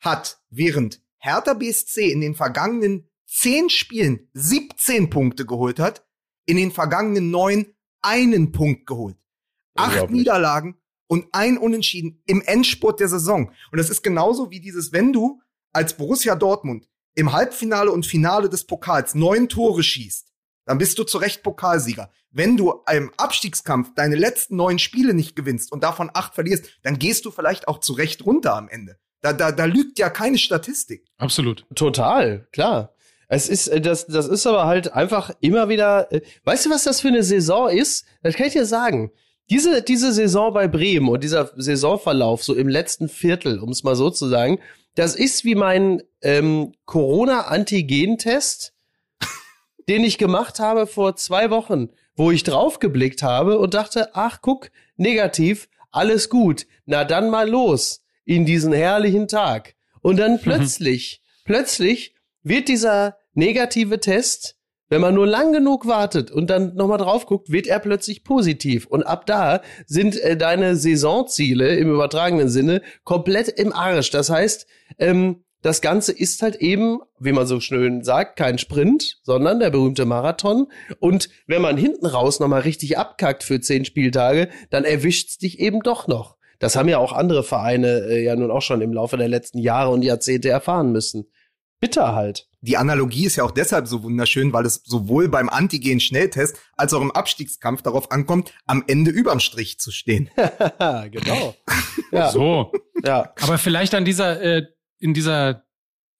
hat während Hertha BSC in den vergangenen zehn Spielen 17 Punkte geholt hat, in den vergangenen neun einen Punkt geholt. Acht. Niederlagen und ein Unentschieden im Endspurt der Saison. Und das ist genauso wie dieses, wenn du als Borussia Dortmund im Halbfinale und Finale des Pokals neun Tore schießt dann bist du zu Recht Pokalsieger. Wenn du im Abstiegskampf deine letzten neun Spiele nicht gewinnst und davon acht verlierst, dann gehst du vielleicht auch zu Recht runter am Ende. Da, da, da lügt ja keine Statistik. Absolut. Total, klar. Es ist, äh, das, das ist aber halt einfach immer wieder, äh, weißt du, was das für eine Saison ist? Das kann ich dir sagen. Diese, diese Saison bei Bremen und dieser Saisonverlauf so im letzten Viertel, um es mal so zu sagen, das ist wie mein ähm, Corona-Antigen-Test, den ich gemacht habe vor zwei Wochen, wo ich draufgeblickt habe und dachte, ach guck, negativ, alles gut, na dann mal los in diesen herrlichen Tag. Und dann plötzlich, plötzlich wird dieser negative Test, wenn man nur lang genug wartet und dann nochmal drauf guckt, wird er plötzlich positiv. Und ab da sind äh, deine Saisonziele im übertragenen Sinne komplett im Arsch. Das heißt, ähm, das Ganze ist halt eben, wie man so schön sagt, kein Sprint, sondern der berühmte Marathon. Und wenn man hinten raus nochmal richtig abkackt für zehn Spieltage, dann erwischt's dich eben doch noch. Das haben ja auch andere Vereine äh, ja nun auch schon im Laufe der letzten Jahre und Jahrzehnte erfahren müssen. Bitter halt. Die Analogie ist ja auch deshalb so wunderschön, weil es sowohl beim Antigen-Schnelltest als auch im Abstiegskampf darauf ankommt, am Ende überm Strich zu stehen. *laughs* genau. *laughs* Ja. So. Ja. Aber vielleicht an dieser, äh, in dieser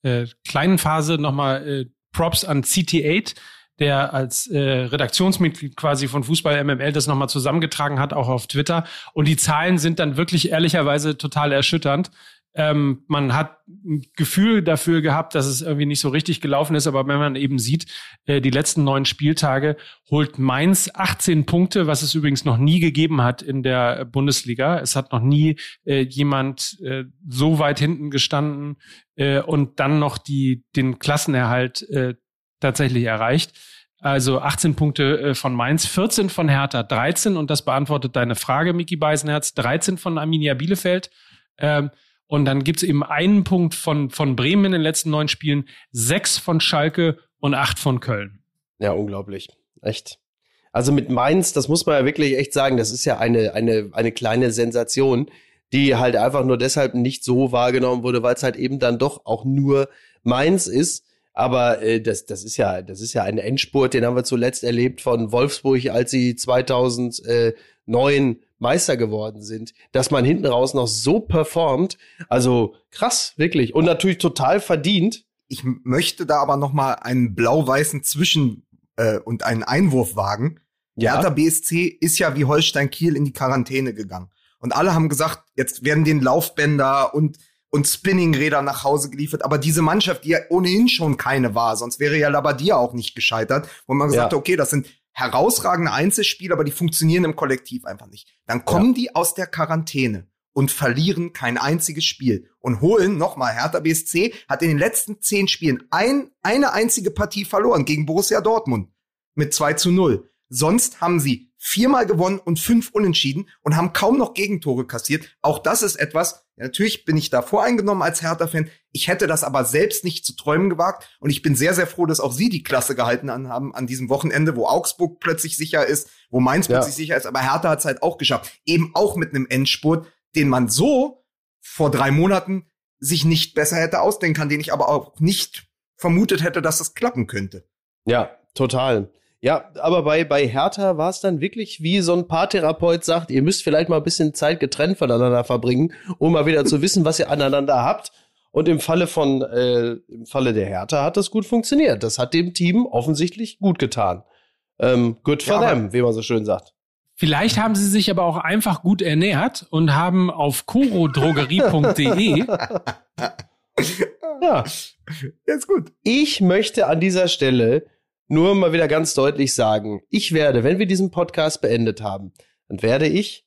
äh, kleinen Phase nochmal äh, Props an CT8, der als äh, Redaktionsmitglied quasi von Fußball MML das nochmal zusammengetragen hat, auch auf Twitter. Und die Zahlen sind dann wirklich ehrlicherweise total erschütternd. Ähm, man hat ein Gefühl dafür gehabt, dass es irgendwie nicht so richtig gelaufen ist, aber wenn man eben sieht, äh, die letzten neun Spieltage holt Mainz 18 Punkte, was es übrigens noch nie gegeben hat in der Bundesliga. Es hat noch nie äh, jemand äh, so weit hinten gestanden äh, und dann noch die, den Klassenerhalt äh, tatsächlich erreicht. Also 18 Punkte äh, von Mainz, 14 von Hertha, 13 und das beantwortet deine Frage, Miki Beisenherz, 13 von Arminia Bielefeld. Ähm, und dann gibt's eben einen Punkt von, von Bremen in den letzten neun Spielen, sechs von Schalke und acht von Köln. Ja, unglaublich. Echt. Also mit Mainz, das muss man ja wirklich echt sagen, das ist ja eine, eine, eine kleine Sensation, die halt einfach nur deshalb nicht so wahrgenommen wurde, weil es halt eben dann doch auch nur Mainz ist. Aber äh, das, das ist ja, das ist ja ein Endspurt, den haben wir zuletzt erlebt von Wolfsburg, als sie 2009 Meister geworden sind, dass man hinten raus noch so performt. Also krass, wirklich. Und natürlich total verdient. Ich möchte da aber noch mal einen blau-weißen Zwischen- äh, und einen Einwurf wagen. Ja. Hertha BSC ist ja wie Holstein Kiel in die Quarantäne gegangen. Und alle haben gesagt, jetzt werden den Laufbänder und und Spinningräder nach Hause geliefert. Aber diese Mannschaft, die ja ohnehin schon keine war, sonst wäre ja Labadia auch nicht gescheitert, wo man gesagt ja. hat, okay, das sind herausragende Einzelspieler, aber die funktionieren im Kollektiv einfach nicht. Dann kommen ja. die aus der Quarantäne und verlieren kein einziges Spiel und holen nochmal Hertha BSC hat in den letzten zehn Spielen ein, eine einzige Partie verloren gegen Borussia Dortmund mit 2 zu 0. Sonst haben sie viermal gewonnen und fünf unentschieden und haben kaum noch Gegentore kassiert. Auch das ist etwas, ja, natürlich bin ich da voreingenommen als Hertha-Fan. Ich hätte das aber selbst nicht zu träumen gewagt. Und ich bin sehr, sehr froh, dass auch Sie die Klasse gehalten haben an diesem Wochenende, wo Augsburg plötzlich sicher ist, wo Mainz ja. plötzlich sicher ist. Aber Hertha hat es halt auch geschafft. Eben auch mit einem Endspurt, den man so vor drei Monaten sich nicht besser hätte ausdenken können, den ich aber auch nicht vermutet hätte, dass das klappen könnte. Ja, total. Ja, aber bei, bei Hertha war es dann wirklich, wie so ein Paartherapeut sagt, ihr müsst vielleicht mal ein bisschen Zeit getrennt voneinander verbringen, um mal wieder zu wissen, was ihr aneinander habt. Und im Falle von, äh, im Falle der Hertha hat das gut funktioniert. Das hat dem Team offensichtlich gut getan. Ähm, good for ja, them, wie man so schön sagt. Vielleicht haben sie sich aber auch einfach gut ernährt und haben auf corodrogerie.de *laughs* ja, jetzt gut. Ich möchte an dieser Stelle nur mal wieder ganz deutlich sagen, ich werde, wenn wir diesen Podcast beendet haben, dann werde ich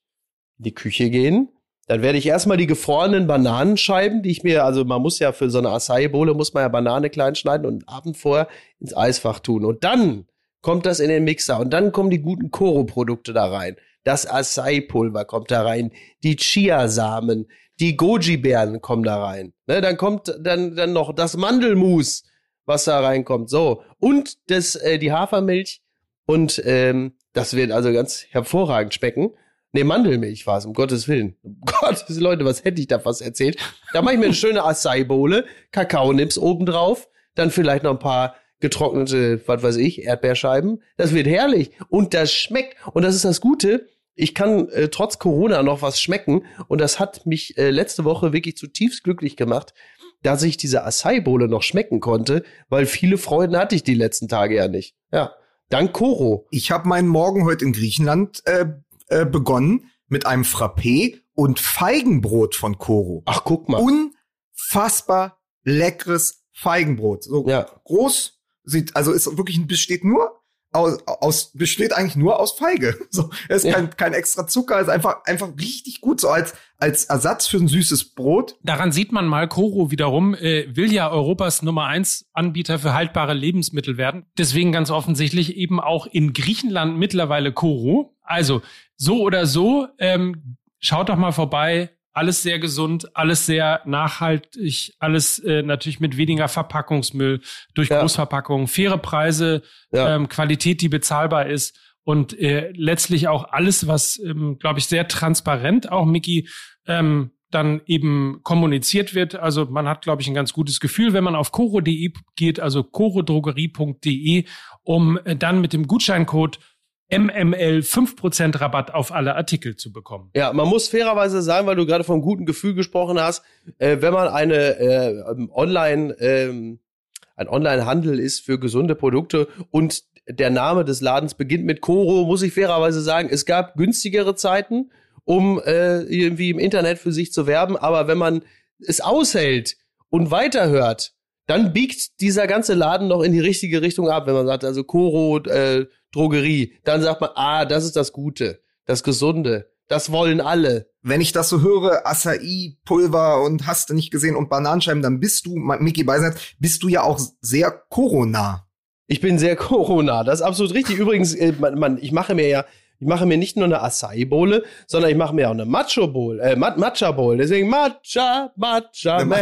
in die Küche gehen, dann werde ich erstmal die gefrorenen Bananenscheiben, die ich mir, also man muss ja für so eine Acai-Bowle, muss man ja Banane klein schneiden und Abend vorher ins Eisfach tun. Und dann kommt das in den Mixer und dann kommen die guten Koro-Produkte da rein. Das Acai-Pulver kommt da rein, die Chiasamen, die Goji-Beeren kommen da rein. Ne, dann kommt dann, dann noch das Mandelmus was da reinkommt. So. Und das, äh, die Hafermilch. Und ähm, das wird also ganz hervorragend schmecken. Nee, Mandelmilch war es, um Gottes Willen. Um *laughs* Gottes Leute, was hätte ich da fast erzählt? Da mache ich mir eine schöne Acai-Bowle, Kakaonips obendrauf, dann vielleicht noch ein paar getrocknete, was weiß ich, Erdbeerscheiben. Das wird herrlich und das schmeckt und das ist das Gute. Ich kann äh, trotz Corona noch was schmecken und das hat mich äh, letzte Woche wirklich zutiefst glücklich gemacht, dass ich diese Acai-Bowle noch schmecken konnte, weil viele Freuden hatte ich die letzten Tage ja nicht. Ja, dank Koro. Ich habe meinen Morgen heute in Griechenland äh, äh, begonnen mit einem Frappé und Feigenbrot von Koro. Ach, guck mal. Unfassbar leckeres Feigenbrot. So Ja. groß, sieht, also ist wirklich besteht nur aus, aus besteht eigentlich nur aus Feige. *laughs* So, es ist Ja. kein, kein extra Zucker, ist einfach einfach richtig gut so als als Ersatz für ein süßes Brot. Daran sieht man mal, Coro wiederum äh, will ja Europas Nummer eins Anbieter für haltbare Lebensmittel werden. Deswegen ganz offensichtlich eben auch in Griechenland mittlerweile Coro. Also so oder so, ähm, schaut doch mal vorbei. Alles sehr gesund, alles sehr nachhaltig, alles äh, natürlich mit weniger Verpackungsmüll durch Ja. Großverpackungen, faire Preise, Ja. ähm, Qualität, die bezahlbar ist und äh, letztlich auch alles, was, ähm, glaube ich, sehr transparent auch, Mickey, ähm, dann eben kommuniziert wird. Also man hat, glaube ich, ein ganz gutes Gefühl, wenn man auf coro.de geht, also corodrogerie.de, um äh, dann mit dem Gutscheincode MML 5% Rabatt auf alle Artikel zu bekommen. Ja, man muss fairerweise sagen, weil du gerade vom guten Gefühl gesprochen hast, äh, wenn man eine äh, ähm, Online, ähm, ein Online-Handel ist für gesunde Produkte und der Name des Ladens beginnt mit Koro, muss ich fairerweise sagen, es gab günstigere Zeiten, um äh, irgendwie im Internet für sich zu werben, aber wenn man es aushält und weiterhört, dann biegt dieser ganze Laden noch in die richtige Richtung ab, wenn man sagt, also Koro, äh, Drogerie, dann sagt man, ah, das ist das Gute, das Gesunde, das wollen alle. Wenn ich das so höre, Acai, Pulver und hast du nicht gesehen und Bananenscheiben, dann bist du, Mickey Beisenherz, bist du ja auch sehr Corona. Ich bin sehr Corona, das ist absolut richtig. Übrigens, äh, man, man, ich mache mir ja, ich mache mir nicht nur eine Acai-Bowle, sondern ich mache mir auch eine Macho-Bowl, äh, Ma- Matcha-Bowl. Deswegen Matcha, Matcha, man.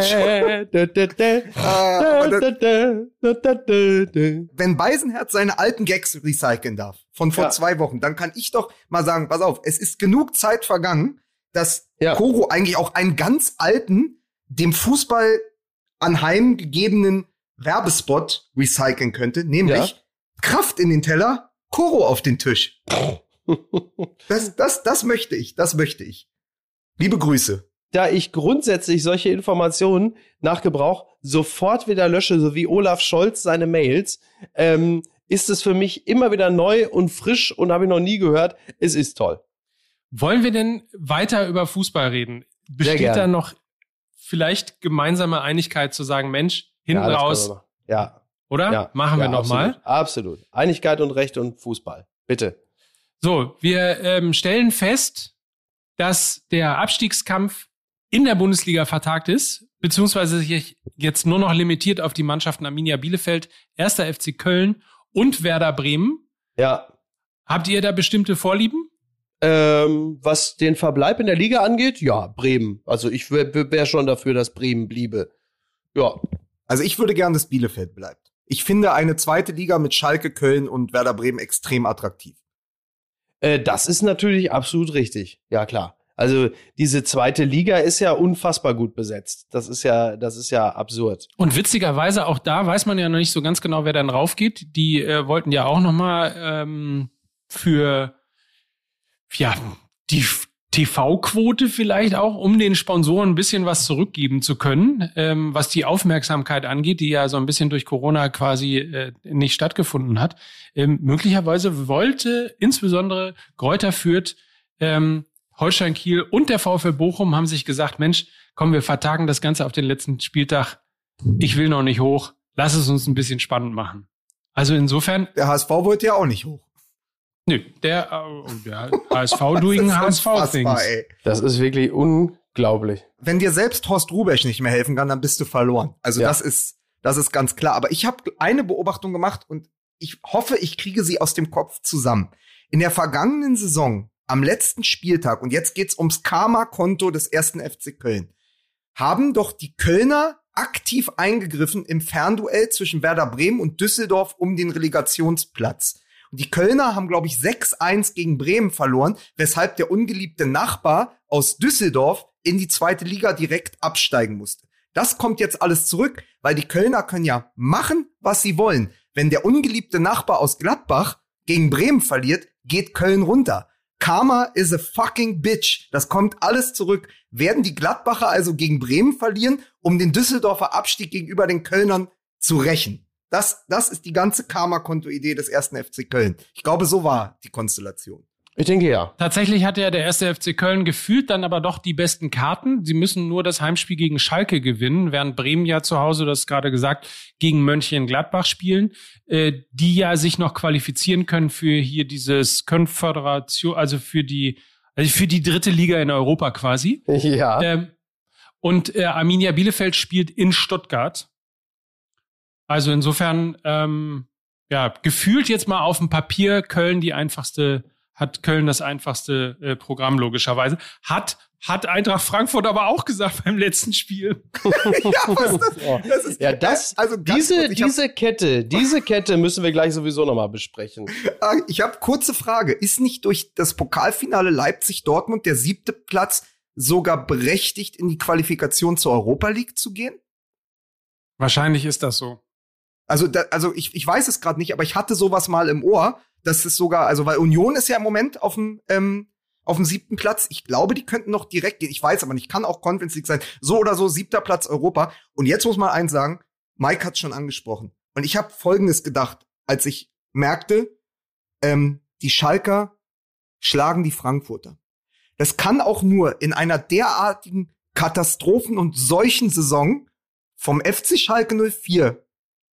Wenn Beisenherz seine alten Gags recyceln darf, von vor Ja. zwei Wochen, dann kann ich doch mal sagen, pass auf, es ist genug Zeit vergangen, dass Ja. Koro eigentlich auch einen ganz alten, dem Fußball anheimgegebenen Werbespot recyceln könnte, nämlich Ja. Kraft in den Teller, Koro auf den Tisch. Das, das, das möchte ich, das möchte ich. Liebe Grüße. da ich grundsätzlich solche Informationen nach Gebrauch sofort wieder lösche, so wie Olaf Scholz seine Mails, ähm, ist es für mich immer wieder neu und frisch und habe ich noch nie gehört. Es ist toll. Wollen wir denn weiter über Fußball reden? Besteht gerne. da noch vielleicht gemeinsame Einigkeit zu sagen, Mensch, hinten Ja, raus, wir. Ja, oder? ja. Machen wir ja, nochmal. Absolut, absolut. Einigkeit und Recht und Fußball. Bitte. So, wir ähm, stellen fest, dass der Abstiegskampf in der Bundesliga vertagt ist, beziehungsweise sich jetzt nur noch limitiert auf die Mannschaften Arminia Bielefeld, 1. FC Köln und Werder Bremen. Ja. Habt ihr da bestimmte Vorlieben? Ähm, was den Verbleib in der Liga angeht, ja, Bremen. Also ich wäre wär schon dafür, dass Bremen bliebe. Ja, Also ich würde gern, dass Bielefeld bleibt. Ich finde eine zweite Liga mit Schalke, Köln und Werder Bremen extrem attraktiv. Äh, das ist natürlich absolut richtig. Ja, klar. Also diese zweite Liga ist ja unfassbar gut besetzt. Das ist ja, das ist ja absurd. Und witzigerweise, auch da weiß man ja noch nicht so ganz genau, wer dann raufgeht. Die äh, wollten ja auch noch mal ähm, für ja, die TV-Quote vielleicht auch, um den Sponsoren ein bisschen was zurückgeben zu können, ähm, was die Aufmerksamkeit angeht, die ja so ein bisschen durch Corona quasi äh, nicht stattgefunden hat. Ähm, möglicherweise wollte insbesondere Kräuter Fürth, ähm, Holstein Kiel und der VfL Bochum haben sich gesagt, Mensch, komm, wir vertagen das Ganze auf den letzten Spieltag. Ich will noch nicht hoch. Lass es uns ein bisschen spannend machen. Also insofern, Der HSV wollte ja auch nicht hoch. Nö, der, äh, der HSV *laughs* doing Das ist unfassbar, HSV-Things. Das ist wirklich unglaublich. Wenn dir selbst Horst Rubesch nicht mehr helfen kann, dann bist du verloren. Also Ja. das ist, das ist ganz klar. Aber ich habe eine Beobachtung gemacht und ich hoffe, ich kriege sie aus dem Kopf zusammen. In der vergangenen Saison, am letzten Spieltag, und jetzt geht's ums Karma-Konto des ersten FC Köln, haben doch die Kölner aktiv eingegriffen im Fernduell zwischen Werder Bremen und Düsseldorf um den Relegationsplatz. Die Kölner haben, glaube ich, 6-1 gegen Bremen verloren, weshalb der ungeliebte Nachbar aus Düsseldorf in die zweite Liga direkt absteigen musste. Das kommt jetzt alles zurück, weil die Kölner können ja machen, was sie wollen. Wenn der ungeliebte Nachbar aus Gladbach gegen Bremen verliert, geht Köln runter. Karma is a fucking bitch. Das kommt alles zurück. Werden die Gladbacher also gegen Bremen verlieren, um den Düsseldorfer Abstieg gegenüber den Kölnern zu rächen? Das, das ist die ganze Karma-Konto-Idee des ersten FC Köln. Ich glaube, so war die Konstellation. Ich denke ja. Tatsächlich hatte ja der erste FC Köln gefühlt dann aber doch die besten Karten. Sie müssen nur das Heimspiel gegen Schalke gewinnen, während Bremen ja zu Hause, das gerade gesagt, gegen Mönchengladbach spielen, äh, die ja sich noch qualifizieren können für hier dieses Konföderation, also für die, also für die dritte Liga in Europa quasi. Ja. Ähm, und äh, Arminia Bielefeld spielt in Stuttgart. Also insofern, ähm, ja, gefühlt jetzt mal auf dem Papier Köln die einfachste hat Köln das einfachste äh, Programm logischerweise. Hat hat Eintracht Frankfurt aber auch gesagt *laughs* beim letzten Spiel. *laughs* ja, was ist das? das ist, ja, das, also diese, kurz, diese Kette, diese Kette müssen wir gleich sowieso nochmal besprechen. Ah, ich habe kurze Frage. Ist nicht durch das Pokalfinale Leipzig-Dortmund der siebte Platz sogar berechtigt, in die Qualifikation zur Europa League zu gehen? Wahrscheinlich ist das so. Also, da, also ich, ich weiß es gerade nicht, aber ich hatte sowas mal im Ohr, dass es sogar, also weil Union ist ja im Moment auf dem ähm, auf dem siebten Platz. Ich glaube, die könnten noch direkt gehen. Ich weiß aber nicht, kann auch Conference League sein. So oder so, siebter Platz Europa. Und jetzt muss man eins sagen, Mike hat schon angesprochen. Und ich habe Folgendes gedacht, als ich merkte, ähm, die Schalker schlagen die Frankfurter. Das kann auch nur in einer derartigen Katastrophen- und solchen Saison vom FC Schalke 04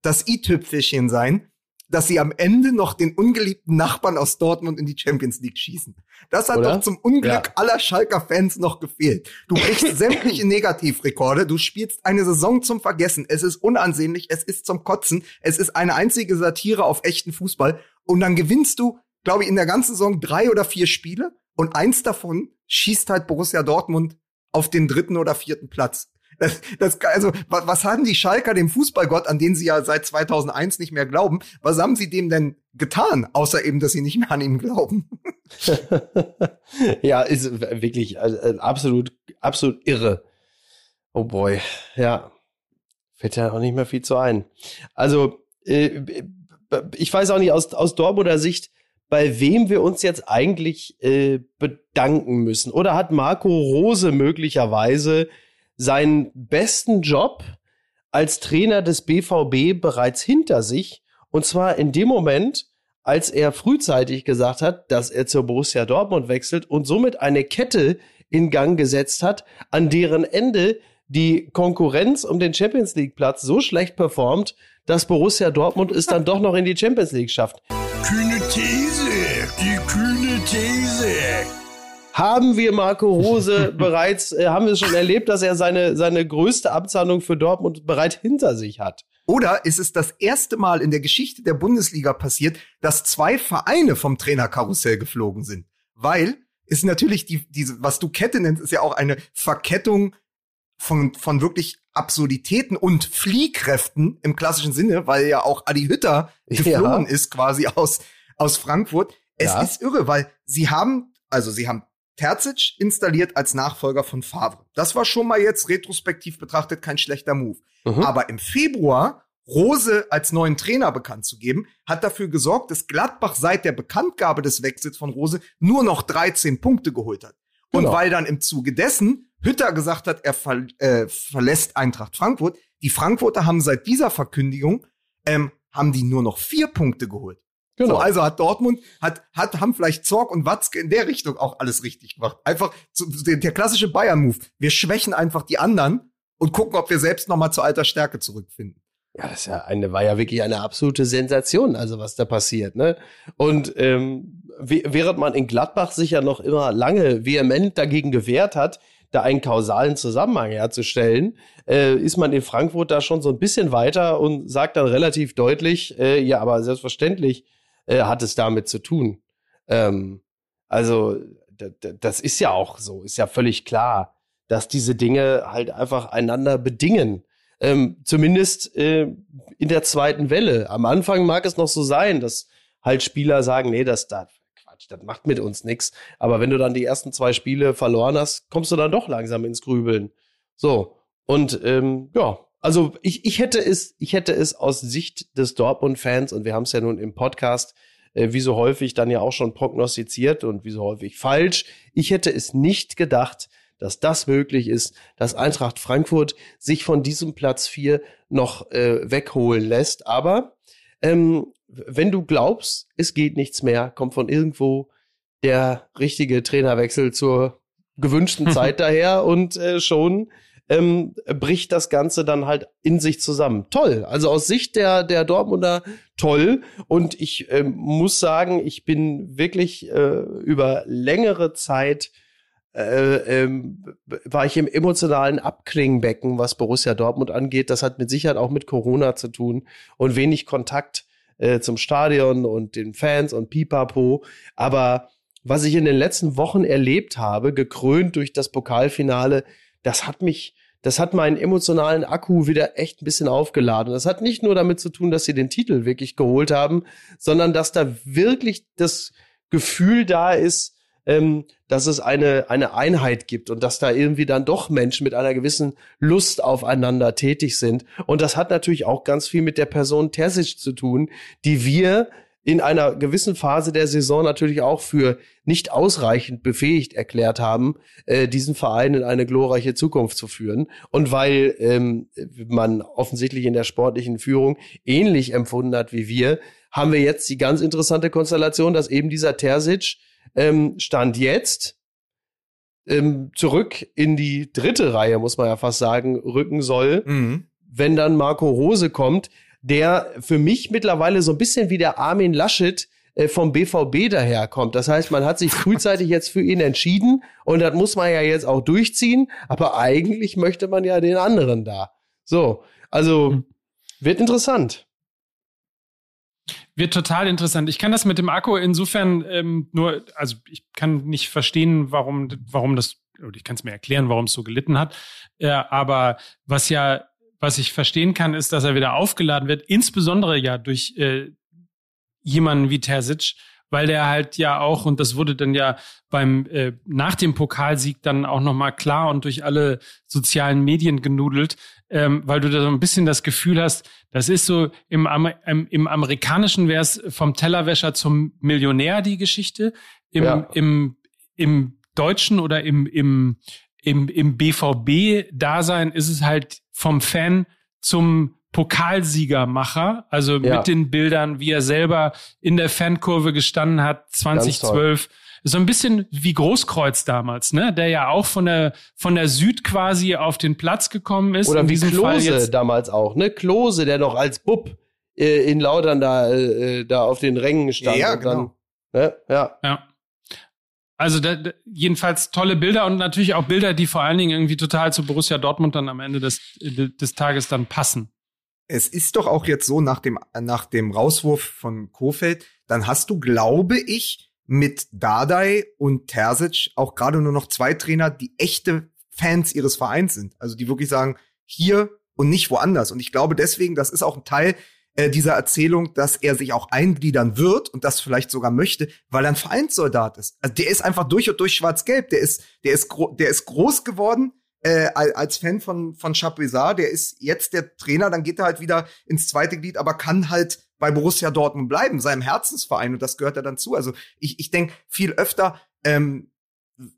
das i-Tüpfelchen sein, dass sie am Ende noch den ungeliebten Nachbarn aus Dortmund in die Champions League schießen. Das hat Oder? doch zum Unglück Ja. aller Schalker Fans noch gefehlt. Du brichst *laughs* sämtliche Negativrekorde, du spielst eine Saison zum Vergessen. Es ist unansehnlich, es ist zum Kotzen, es ist eine einzige Satire auf echten Fußball und dann gewinnst du, glaube ich, in der ganzen Saison drei oder vier Spiele und eins davon schießt halt Borussia Dortmund auf den dritten oder vierten Platz. Das, das, also, was, was haben die Schalker dem Fußballgott, an den sie ja seit 2001 nicht mehr glauben, was haben sie dem denn getan, außer eben, dass sie nicht mehr an ihn glauben? *laughs* ja, ist wirklich äh, absolut, absolut irre. Oh boy, ja. Fällt ja auch nicht mehr viel zu ein. Also, äh, ich weiß auch nicht aus, aus Dortmunder Sicht, bei wem wir uns jetzt eigentlich äh, bedanken müssen. Oder hat Marco Rose möglicherweise seinen besten Job als Trainer des BVB bereits hinter sich? Und zwar in dem Moment, als er frühzeitig gesagt hat, dass er zur Borussia Dortmund wechselt und somit eine Kette in Gang gesetzt hat, an deren Ende die Konkurrenz um den Champions League Platz so schlecht performt, dass Borussia Dortmund es dann doch noch in die Champions League schafft. Kühne These, die kühne These. Haben wir Marco Rose *laughs* bereits, äh, haben wir schon erlebt, dass er seine, seine größte Abzahlung für Dortmund bereits hinter sich hat? Oder ist es das erste Mal in der Geschichte der Bundesliga passiert, dass zwei Vereine vom Trainerkarussell geflogen sind? Weil ist natürlich die, diese, was du Kette nennst, ist ja auch eine Verkettung von, von wirklich Absurditäten und Fliehkräften im klassischen Sinne, weil ja auch Adi Hütter geflohen ist quasi aus, aus Frankfurt. Es Ja. ist irre, weil sie haben, also sie haben Terzic installiert als Nachfolger von Favre. Das war schon mal jetzt retrospektiv betrachtet kein schlechter Move. Mhm. Aber im Februar Rose als neuen Trainer bekannt zu geben, hat dafür gesorgt, dass Gladbach seit der Bekanntgabe des Wechsels von Rose nur noch 13 Punkte geholt hat. Und Genau. weil dann im Zuge dessen Hütter gesagt hat, er ver äh, verlässt Eintracht Frankfurt, die Frankfurter haben seit dieser Verkündigung, ähm, haben die nur noch vier Punkte geholt. Genau. So, also hat Dortmund, hat, hat, haben vielleicht Zorg und Watzke in der Richtung auch alles richtig gemacht. Einfach zu, der, der klassische Bayern-Move. Wir schwächen einfach die anderen und gucken, ob wir selbst noch mal zu alter Stärke zurückfinden. Ja, das ist ja eine, war ja wirklich eine absolute Sensation, also was da passiert, ne? Und ähm, während man in Gladbach sich ja noch immer lange vehement dagegen gewehrt hat, da einen kausalen Zusammenhang herzustellen, äh, ist man in Frankfurt da schon so ein bisschen weiter und sagt dann relativ deutlich, äh, ja, aber selbstverständlich äh, hat es damit zu tun. Ähm, also das ist ja auch so, ist ja völlig klar, dass diese Dinge halt einfach einander bedingen. Ähm, zumindest äh, in der zweiten Welle. Am Anfang mag es noch so sein, dass halt Spieler sagen, nee, das da Quatsch, das macht mit uns nichts. Aber wenn du dann die ersten zwei Spiele verloren hast, kommst du dann doch langsam ins Grübeln. So und ähm, ja, Also ich, ich hätte es, ich hätte es aus Sicht des Dortmund-Fans, und wir haben es ja nun im Podcast äh, wie so häufig dann ja auch schon prognostiziert und wie so häufig falsch. Ich hätte es nicht gedacht, dass das möglich ist, dass Eintracht Frankfurt sich von diesem Platz vier noch äh, wegholen lässt. Aber ähm, wenn du glaubst, es geht nichts mehr, kommt von irgendwo der richtige Trainerwechsel zur gewünschten *laughs* Zeit daher und äh, schon ähm, bricht das Ganze dann halt in sich zusammen. Toll. Also aus Sicht der, der Dortmunder toll. Und ich ähm, muss sagen, ich bin wirklich äh, über längere Zeit äh, ähm, war ich im emotionalen Abklingbecken, was Borussia Dortmund angeht. Das hat mit Sicherheit auch mit Corona zu tun und wenig Kontakt äh, zum Stadion und den Fans und Pipapo. Aber was ich in den letzten Wochen erlebt habe, gekrönt durch das Pokalfinale, das hat mich das hat meinen emotionalen Akku wieder echt ein bisschen aufgeladen. Das hat nicht nur damit zu tun, dass sie den Titel wirklich geholt haben, sondern dass da wirklich das Gefühl da ist, ähm, dass es eine, eine Einheit gibt und dass da irgendwie dann doch Menschen mit einer gewissen Lust aufeinander tätig sind. Und das hat natürlich auch ganz viel mit der Person Terzic zu tun, die wir in einer gewissen Phase der Saison natürlich auch für nicht ausreichend befähigt erklärt haben, äh, diesen Verein in eine glorreiche Zukunft zu führen. Und weil ähm, man offensichtlich in der sportlichen Führung ähnlich empfunden hat wie wir, haben wir jetzt die ganz interessante Konstellation, dass eben dieser Terzic ähm, Stand jetzt ähm, zurück in die dritte Reihe, muss man ja fast sagen, rücken soll. Mhm. Wenn dann Marco Rose kommt, der für mich mittlerweile so ein bisschen wie der Armin Laschet äh, vom BVB daherkommt. Das heißt, man hat sich frühzeitig jetzt für ihn entschieden und das muss man ja jetzt auch durchziehen, aber eigentlich möchte man ja den anderen da. So, also wird interessant. Wird total interessant. Ich kann das mit dem Akku insofern ähm, nur, also ich kann nicht verstehen, warum, warum das, oder ich kann es mir erklären, warum es so gelitten hat. Äh, aber was ja was ich verstehen kann, ist, dass er wieder aufgeladen wird, insbesondere ja durch äh, jemanden wie Terzic, weil der halt ja auch, und das wurde dann ja beim äh, nach dem Pokalsieg dann auch nochmal klar und durch alle sozialen Medien genudelt, ähm, weil du da so ein bisschen das Gefühl hast, das ist so im, im, im Amerikanischen wäre es vom Tellerwäscher zum Millionär die Geschichte. Im, ja. im, im Deutschen oder im, im, im, im BVB-Dasein ist es halt vom Fan zum Pokalsiegermacher, also ja. mit den Bildern, wie er selber in der Fankurve gestanden hat, 2012. So ein bisschen wie Großkreuz damals, ne? Der ja auch von der von der Süd quasi auf den Platz gekommen ist. Oder in wie Klose damals auch, ne? Klose, der noch als Bub äh, in Laudern da äh, da auf den Rängen stand. Ja, genau. Dann, ne? Ja. Ja. Also da, jedenfalls tolle Bilder und natürlich auch Bilder, die vor allen Dingen irgendwie total zu Borussia Dortmund dann am Ende des, des Tages dann passen. Es ist doch auch jetzt so nach dem, nach dem Rauswurf von Kofeld, dann hast du, glaube ich, mit Dardai und Terzic auch gerade nur noch zwei Trainer, die echte Fans ihres Vereins sind. Also die wirklich sagen, hier und nicht woanders. Und ich glaube deswegen, das ist auch ein Teil äh, dieser Erzählung, dass er sich auch eingliedern wird und das vielleicht sogar möchte, weil er ein Vereinssoldat ist. Also der ist einfach durch und durch schwarz-gelb. Der ist, der ist, der ist groß geworden äh, als Fan von von Chapuisat. Der ist jetzt der Trainer. Dann geht er halt wieder ins zweite Glied, aber kann halt bei Borussia Dortmund bleiben, seinem Herzensverein und das gehört er dann zu. Also ich, ich denke viel öfter, ähm,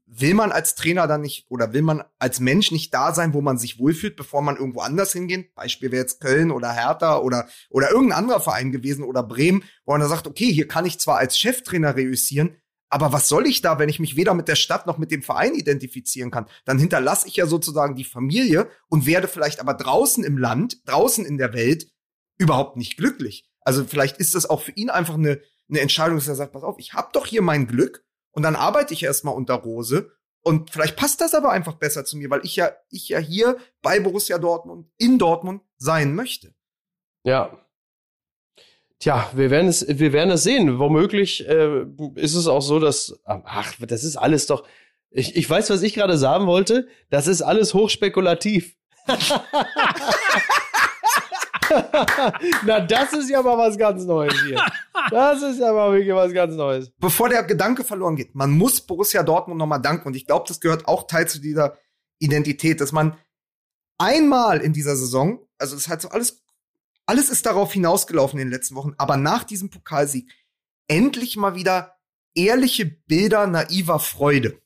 will man als Trainer dann nicht oder will man als Mensch nicht da sein, wo man sich wohlfühlt, bevor man irgendwo anders hingeht? Beispiel wäre jetzt Köln oder Hertha oder, oder irgendein anderer Verein gewesen oder Bremen, wo man da sagt, okay, hier kann ich zwar als Cheftrainer reüssieren, aber was soll ich da, wenn ich mich weder mit der Stadt noch mit dem Verein identifizieren kann? Dann hinterlasse ich ja sozusagen die Familie und werde vielleicht aber draußen im Land, draußen in der Welt überhaupt nicht glücklich. Also vielleicht ist das auch für ihn einfach eine, eine Entscheidung, dass er sagt, pass auf, ich habe doch hier mein Glück und dann arbeite ich erstmal unter Rose und vielleicht passt das aber einfach besser zu mir, weil ich ja, ich ja hier bei Borussia Dortmund, in Dortmund sein möchte. Ja. Tja, wir werden es, wir werden es sehen. Womöglich äh, ist es auch so, dass, ach, das ist alles doch, ich, ich weiß, was ich gerade sagen wollte. Das ist alles hochspekulativ. *laughs* Na, das ist ja mal was ganz Neues hier. Das ist ja mal wirklich was ganz Neues. Bevor der Gedanke verloren geht, man muss Borussia Dortmund nochmal danken und ich glaube, das gehört auch Teil zu dieser Identität, dass man einmal in dieser Saison, also das hat so alles, alles ist darauf hinausgelaufen in den letzten Wochen, aber nach diesem Pokalsieg endlich mal wieder ehrliche Bilder naiver Freude.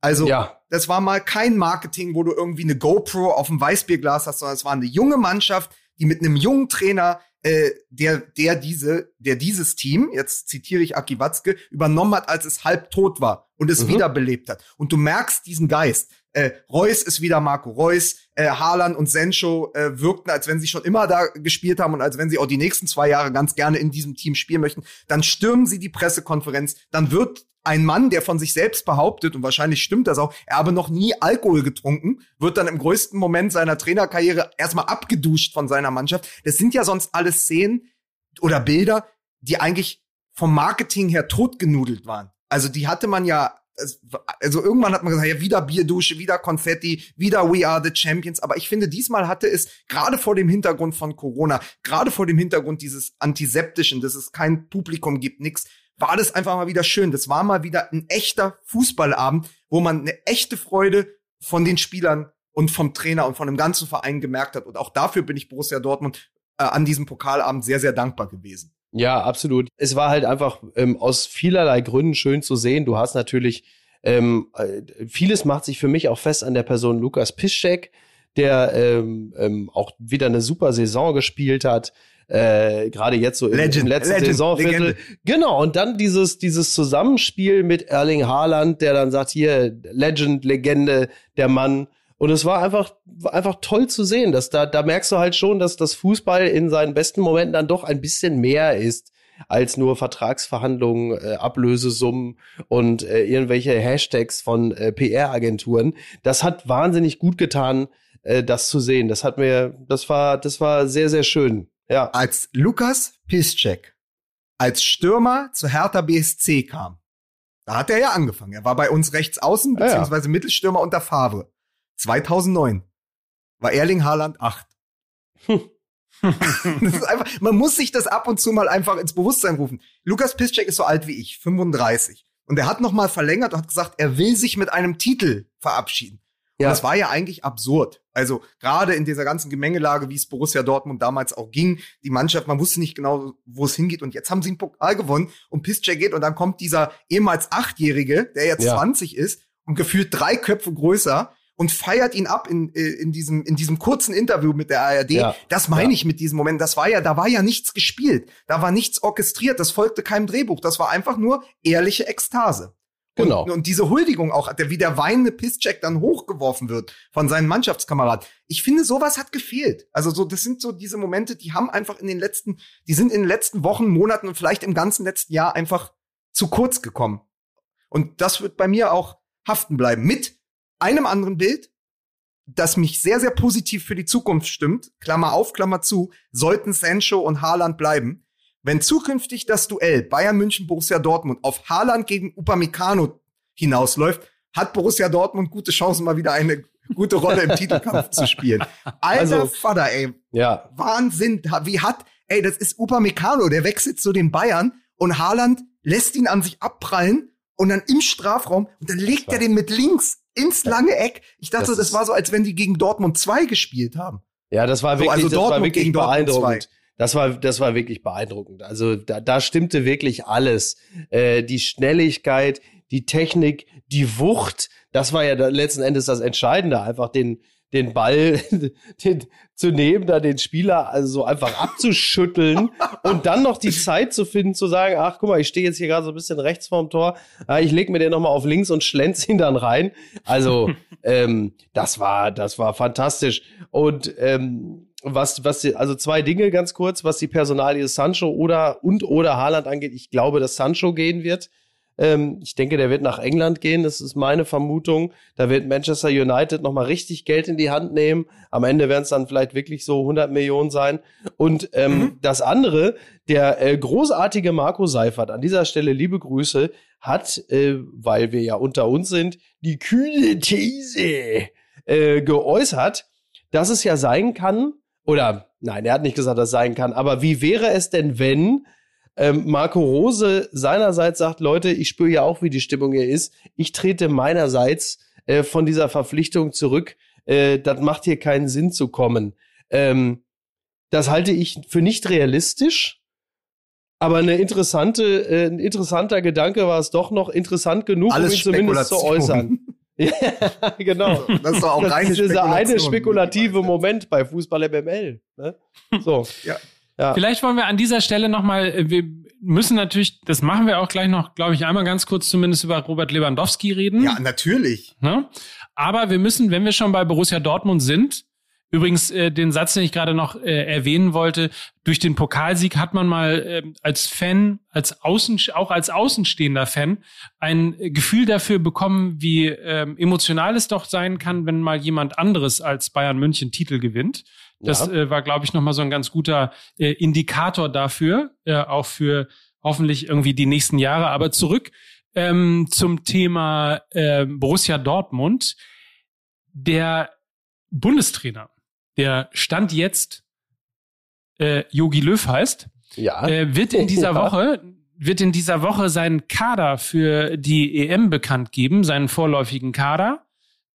Also, Ja. das war mal kein Marketing, wo du irgendwie eine GoPro auf dem Weißbierglas hast, sondern es war eine junge Mannschaft, die mit einem jungen Trainer, äh, der, der diese, der dieses Team, jetzt zitiere ich Aki Watzke, übernommen hat, als es halb tot war und es Mhm. wiederbelebt hat. Und du merkst diesen Geist. Äh, Reus ist wieder Marco Reus, äh, Haaland und Sencho äh, wirkten, als wenn sie schon immer da gespielt haben und als wenn sie auch die nächsten zwei Jahre ganz gerne in diesem Team spielen möchten. Dann stürmen sie die Pressekonferenz, dann wird ein Mann, der von sich selbst behauptet, und wahrscheinlich stimmt das auch, er habe noch nie Alkohol getrunken, wird dann im größten Moment seiner Trainerkarriere erstmal abgeduscht von seiner Mannschaft. Das sind ja sonst alles Szenen oder Bilder, die eigentlich vom Marketing her totgenudelt waren. Also die hatte man ja, also irgendwann hat man gesagt, ja, wieder Bierdusche, wieder Konfetti, wieder We Are the Champions. Aber ich finde, diesmal hatte es gerade vor dem Hintergrund von Corona, gerade vor dem Hintergrund dieses Antiseptischen, dass es kein Publikum gibt, nix, war das einfach mal wieder schön. Das war mal wieder ein echter Fußballabend, wo man eine echte Freude von den Spielern und vom Trainer und von dem ganzen Verein gemerkt hat. Und auch dafür bin ich Borussia Dortmund äh, an diesem Pokalabend sehr, sehr dankbar gewesen. Ja, absolut. Es war halt einfach ähm, aus vielerlei Gründen schön zu sehen. Du hast natürlich ähm, äh, vieles macht sich für mich auch fest an der Person Lukas Piszczek, der ähm, ähm, auch wieder eine super Saison gespielt hat. Äh, Gerade jetzt so im, Legend, im letzten Legend, Saisonviertel. Legende. Genau, und dann dieses, dieses Zusammenspiel mit Erling Haaland, der dann sagt, hier, Legend, Legende, der Mann. Und es war einfach, war einfach toll zu sehen, dass da, da merkst du halt schon, dass das Fußball in seinen besten Momenten dann doch ein bisschen mehr ist als nur Vertragsverhandlungen, äh, Ablösesummen und äh, irgendwelche Hashtags von äh, PR-Agenturen. Das hat wahnsinnig gut getan, äh, das zu sehen. Das hat mir, das war, das war sehr, sehr schön. Ja. Als Lukas Piszczek als Stürmer zu Hertha BSC kam, da hat er ja angefangen. Er war bei uns rechts außen, Ja, ja. beziehungsweise Mittelstürmer unter Favre. 2009 war Erling Haaland acht. *laughs* das ist einfach, man muss sich das ab und zu mal einfach ins Bewusstsein rufen. Lukas Piszczek ist so alt wie ich, 35. Und er hat noch mal verlängert und hat gesagt, er will sich mit einem Titel verabschieden. Ja. Und das war ja eigentlich absurd. Also gerade in dieser ganzen Gemengelage, wie es Borussia Dortmund damals auch ging, die Mannschaft, man wusste nicht genau, wo es hingeht. Und jetzt haben sie einen Pokal gewonnen und Piszczek geht und dann kommt dieser ehemals Achtjährige, der jetzt Ja. 20 ist und gefühlt drei Köpfe größer und feiert ihn ab in, äh, in, diesem, in diesem kurzen Interview mit der ARD. Ja. Das meine Ja. ich mit diesem Moment. Das war ja, da war ja nichts gespielt. Da war nichts orchestriert. Das folgte keinem Drehbuch. Das war einfach nur ehrliche Ekstase. Genau. Und, und diese Huldigung auch, wie der weinende Pisscheck dann hochgeworfen wird von seinen Mannschaftskameraden. Ich finde, sowas hat gefehlt. Also so, das sind so diese Momente, die haben einfach in den letzten, die sind in den letzten Wochen, Monaten und vielleicht im ganzen letzten Jahr einfach zu kurz gekommen. Und das wird bei mir auch haften bleiben. Mit einem anderen Bild, das mich sehr, sehr positiv für die Zukunft stimmt. Klammer auf, Klammer zu, sollten Sancho und Haaland bleiben. Wenn zukünftig das Duell Bayern München Borussia Dortmund auf Haaland gegen Upamecano hinausläuft, hat Borussia Dortmund gute Chancen, mal wieder eine gute Rolle im Titelkampf zu spielen. *laughs* Alter Also- Vater, ey, Ja. Wahnsinn. Wie hat, ey, das ist Upamecano, der wechselt zu den Bayern und Haaland lässt ihn an sich abprallen und dann im Strafraum und dann legt er den mit links ins lange Eck. Ich dachte, Das das, war so, als wenn die gegen Dortmund 2 gespielt haben. Ja, das war So, wirklich, also das war Dortmund wirklich gegen Dortmund beeindruckend. Das war, das war wirklich beeindruckend. Also da, da stimmte wirklich alles. Äh, die Schnelligkeit, die Technik, die Wucht, das war ja letzten Endes das Entscheidende, einfach den, den Ball *laughs* den, zu nehmen, da den Spieler also so einfach abzuschütteln *laughs* und dann noch die Zeit zu finden, zu sagen, ach guck mal, ich stehe jetzt hier gerade so ein bisschen rechts vorm Tor, ah, ich leg mir den nochmal auf links und schlänz ihn dann rein. Also *laughs* ähm, das war, das war fantastisch. Und ähm, was, was, die, also zwei Dinge ganz kurz, was die Personalie Sancho oder und oder Haaland angeht. Ich glaube, dass Sancho gehen wird. Ähm, ich denke, der wird nach England gehen. Das ist meine Vermutung. Da wird Manchester United noch mal richtig Geld in die Hand nehmen. Am Ende werden es dann vielleicht wirklich so 100 Millionen sein. Und ähm, Mhm. das andere, der äh, großartige Marco Seifert, an dieser Stelle liebe Grüße, hat, äh, weil wir ja unter uns sind, die kühne These äh, geäußert, dass es ja sein kann, oder nein, er hat nicht gesagt, dass es sein kann, aber wie wäre es denn, wenn ähm, Marco Rose seinerseits sagt, Leute, ich spüre ja auch, wie die Stimmung hier ist. Ich trete meinerseits äh, von dieser Verpflichtung zurück. äh, das macht hier keinen Sinn zu kommen. Ähm, das halte ich für nicht realistisch. Aber eine interessante, äh, ein interessanter Gedanke war es doch noch interessant genug, Alles um ihn zumindest zu äußern. *laughs* ja, genau. Das ist doch auch Das reine ist dieser eine spekulative Moment bei Fußball MML. Ne? So. *laughs* Ja. Ja. Vielleicht wollen wir an dieser Stelle nochmal, wir müssen natürlich, das machen wir auch gleich noch, glaube ich, einmal ganz kurz zumindest über Robert Lewandowski reden. Ja, natürlich. Ne? Aber wir müssen, wenn wir schon bei Borussia Dortmund sind, übrigens äh, den Satz, den ich gerade noch äh, erwähnen wollte, durch den Pokalsieg hat man mal äh, als Fan, als Außen, auch als außenstehender Fan, ein Gefühl dafür bekommen, wie ähm, emotional es doch sein kann, wenn mal jemand anderes als Bayern München Titel gewinnt. Das Ja. äh, war, glaube ich, nochmal so ein ganz guter äh, Indikator dafür, äh, auch für hoffentlich irgendwie die nächsten Jahre. Aber zurück ähm, zum Thema äh, Borussia Dortmund. Der Bundestrainer, der Stand jetzt äh, Jogi Löw heißt, Ja. äh, wird in dieser Ja. *laughs* Woche wird in dieser Woche seinen Kader für die EM bekannt geben, seinen vorläufigen Kader.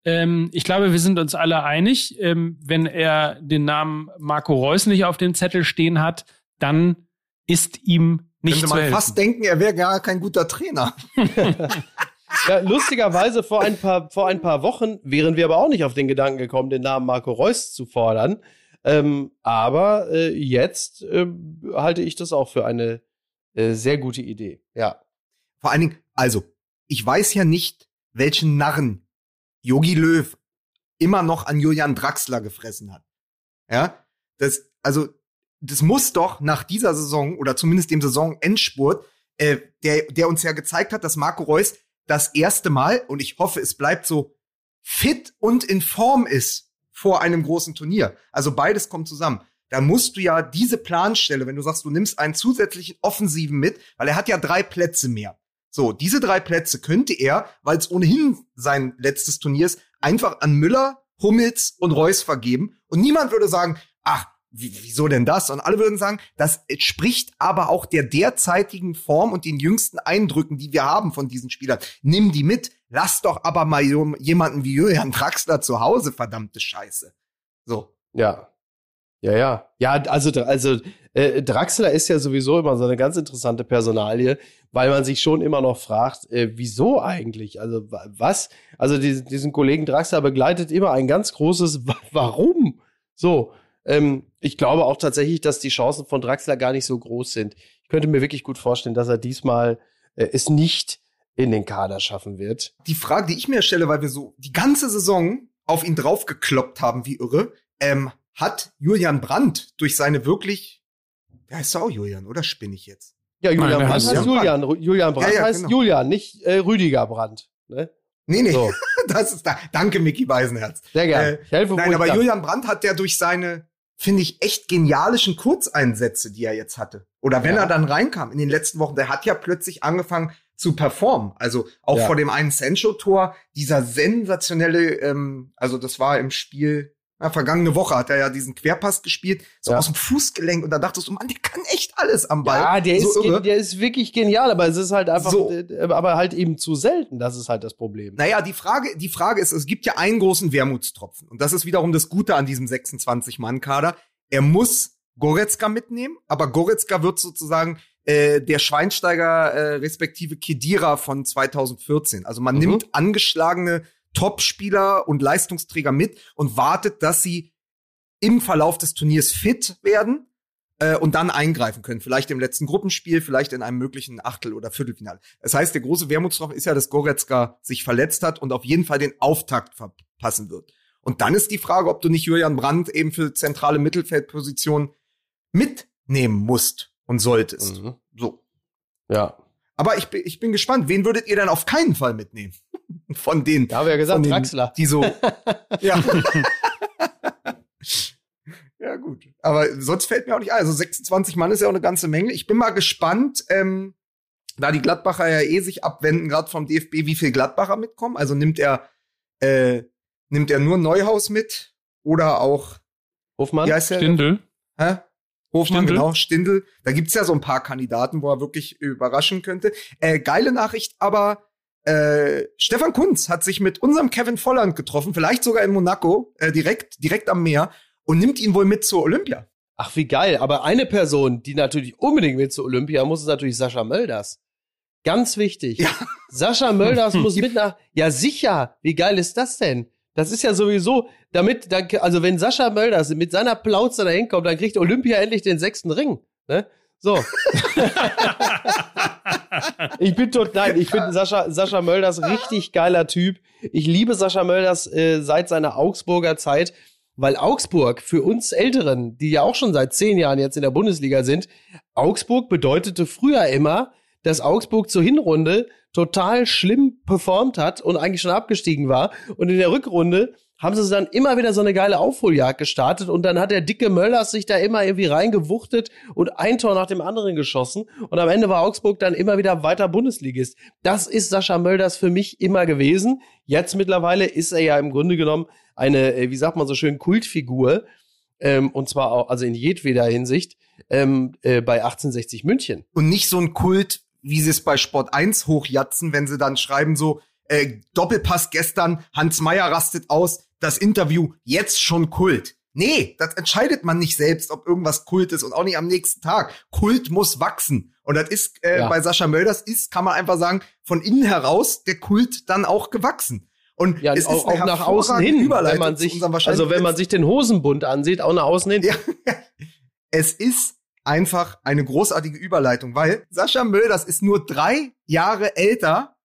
Ähm, ich glaube, wir sind uns alle einig, ähm, wenn er den Namen Marco Reus nicht auf dem Zettel stehen hat, dann ist ihm nicht Könnte zu man helfen. fast denken, er wäre gar kein guter Trainer. *laughs* Ja, lustigerweise vor ein paar vor ein paar Wochen wären wir aber auch nicht auf den Gedanken gekommen, den Namen Marco Reus zu fordern. Ähm, aber äh, jetzt ähm, halte ich das auch für eine äh, sehr gute Idee. Ja. Vor allen Dingen, also, ich weiß ja nicht, welchen Narren Yogi Löw immer noch an Julian Draxler gefressen hat. Ja, das, also, das muss doch nach dieser Saison oder zumindest dem Saisonendspurt, äh, der, der uns ja gezeigt hat, dass Marco Reus das erste Mal, und ich hoffe, es bleibt so, fit und in Form ist vor einem großen Turnier. Also beides kommt zusammen. Da musst du ja diese Planstelle, wenn du sagst, du nimmst einen zusätzlichen Offensiven mit, weil er hat ja drei Plätze mehr. So, diese drei Plätze könnte er, weil es ohnehin sein letztes Turnier ist, einfach an Müller, Hummels und Reus vergeben. Und niemand würde sagen, ach, wieso denn das? Und alle würden sagen, das entspricht aber auch der derzeitigen Form und den jüngsten Eindrücken, die wir haben von diesen Spielern. Nimm die mit. Lass doch aber mal jemanden wie Julian Draxler zu Hause, verdammte Scheiße. So. Ja. Ja, ja. Ja, also, also äh, Draxler ist ja sowieso immer so eine ganz interessante Personalie, weil man sich schon immer noch fragt, äh, wieso eigentlich? Also wa- was? Also diesen, diesen Kollegen Draxler begleitet immer ein ganz großes Wa- Warum? So. Ähm, ich glaube auch tatsächlich, dass die Chancen von Draxler gar nicht so groß sind. Ich könnte mir wirklich gut vorstellen, dass er diesmal äh, es nicht in den Kader schaffen wird. Die Frage, die ich mir stelle, weil wir so die ganze Saison auf ihn draufgekloppt haben, wie irre, ähm, hat Julian Brandt durch seine wirklich, der heißt auch Julian, oder spinne ich jetzt? Ja, Julian Nein, der Brandt heißt heißt Julian. Ru- Julian Brandt Ja, ja, heißt genau. Julian, nicht äh, Rüdiger Brandt. Ne? Nee, nee, So, *laughs* das ist da. Danke, Mickey Beisenherz. sehr gerne. Äh, helfe, Nein, aber. Julian Brandt hat ja durch seine, finde ich, echt genialischen Kurzeinsätze, die er jetzt hatte. Oder wenn Ja. er dann reinkam in den letzten Wochen, der hat ja plötzlich angefangen zu performen. Also auch Ja. vor dem einen Sancho-Tor, dieser sensationelle, ähm, also das war im Spiel, na, vergangene Woche hat er ja diesen Querpass gespielt, so Ja. aus dem Fußgelenk und da dachtest du, Mann, der kann echt alles am Ball. Ja, der, so ist, der ist wirklich genial, aber es ist halt einfach, So. äh, aber halt eben zu selten. Das ist halt das Problem. Naja, die Frage, die Frage ist, es gibt ja einen großen Wermutstropfen. Und das ist wiederum das Gute an diesem 26-Mann-Kader. Er muss Goretzka mitnehmen, aber Goretzka wird sozusagen äh, der Schweinsteiger äh, respektive Kedira von 2014. Also man Mhm. nimmt angeschlagene Topspieler und Leistungsträger mit und wartet, dass sie im Verlauf des Turniers fit werden äh, und dann eingreifen können. Vielleicht im letzten Gruppenspiel, vielleicht in einem möglichen Achtel- oder Viertelfinale. Das heißt, der große Wermutstropfen ist ja, dass Goretzka sich verletzt hat und auf jeden Fall den Auftakt verpassen wird. Und dann ist die Frage, ob du nicht Julian Brandt eben für zentrale Mittelfeldpositionen mitnehmen musst und solltest. Mhm. So. Ja. Aber ich, bin- ich bin gespannt, wen würdet ihr denn auf keinen Fall mitnehmen? Von denen, Da haben wir ja gesagt, den, Draxler. die so, *laughs* ja. *laughs* ja, gut. Aber sonst fällt mir auch nicht ein. Also 26 Mann ist ja auch eine ganze Menge. Ich bin mal gespannt, ähm, da die Gladbacher ja eh sich abwenden, gerade vom DFB, wie viel Gladbacher mitkommen. Also nimmt er, äh, nimmt er nur Neuhaus mit oder auch, Hofmann? wie heißt der? Stindel. Hä? Hofmann, Stindl? genau, Stindel. Da gibt's ja so ein paar Kandidaten, wo er wirklich überraschen könnte. Äh, geile Nachricht, aber Äh, Stefan Kunz hat sich mit unserem Kevin Volland getroffen, vielleicht sogar in Monaco, äh, direkt, direkt am Meer, und nimmt ihn wohl mit zur Olympia. Ach, wie geil. Aber eine Person, die natürlich unbedingt mit zur Olympia muss, ist natürlich Sascha Mölders. Ganz wichtig. Ja. Sascha Mölders muss mit nach. Ja, sicher. Wie geil ist das denn? Das ist ja sowieso, damit, dann, also wenn Sascha Mölders mit seiner Plauze da hinkommt, dann kriegt Olympia endlich den sechsten Ring. Ne? So. *laughs* ich bin tot, nein, ich finde Sascha, Sascha Mölders richtig geiler Typ. Ich liebe Sascha Mölders äh, seit seiner Augsburger Zeit, weil Augsburg für uns Älteren, die ja auch schon seit zehn Jahren jetzt in der Bundesliga sind, Augsburg bedeutete früher immer, dass Augsburg zur Hinrunde total schlimm performt hat und eigentlich schon abgestiegen war. Und in der Rückrunde haben sie dann immer wieder so eine geile Aufholjagd gestartet und dann hat der dicke Möllers sich da immer irgendwie reingewuchtet und ein Tor nach dem anderen geschossen und am Ende war Augsburg dann immer wieder weiter Bundesligist. Das ist Sascha Mölders für mich immer gewesen. Jetzt mittlerweile ist er ja im Grunde genommen eine, äh, wie sagt man so schön, Kultfigur ähm, und zwar auch, also in jedweder Hinsicht ähm, äh, bei 1860 München. Und nicht so ein Kult, wie sie es bei Sport 1 hochjatzen, wenn sie dann schreiben so, äh, Doppelpass gestern, Hans Meyer rastet aus, das Interview jetzt schon Kult. Nee, das entscheidet man nicht selbst, ob irgendwas Kult ist und auch nicht am nächsten Tag. Kult muss wachsen. Und das ist äh, Ja. bei Sascha Mölders ist, kann man einfach sagen, von innen heraus der Kult dann auch gewachsen. Und Ja, es auch, ist auch nach außen hin, wenn man sich, also wenn man sich den Hosenbund ansieht, auch nach außen hin. Ja. *laughs* Es ist einfach eine großartige Überleitung, weil Sascha Mölders ist nur drei Jahre älter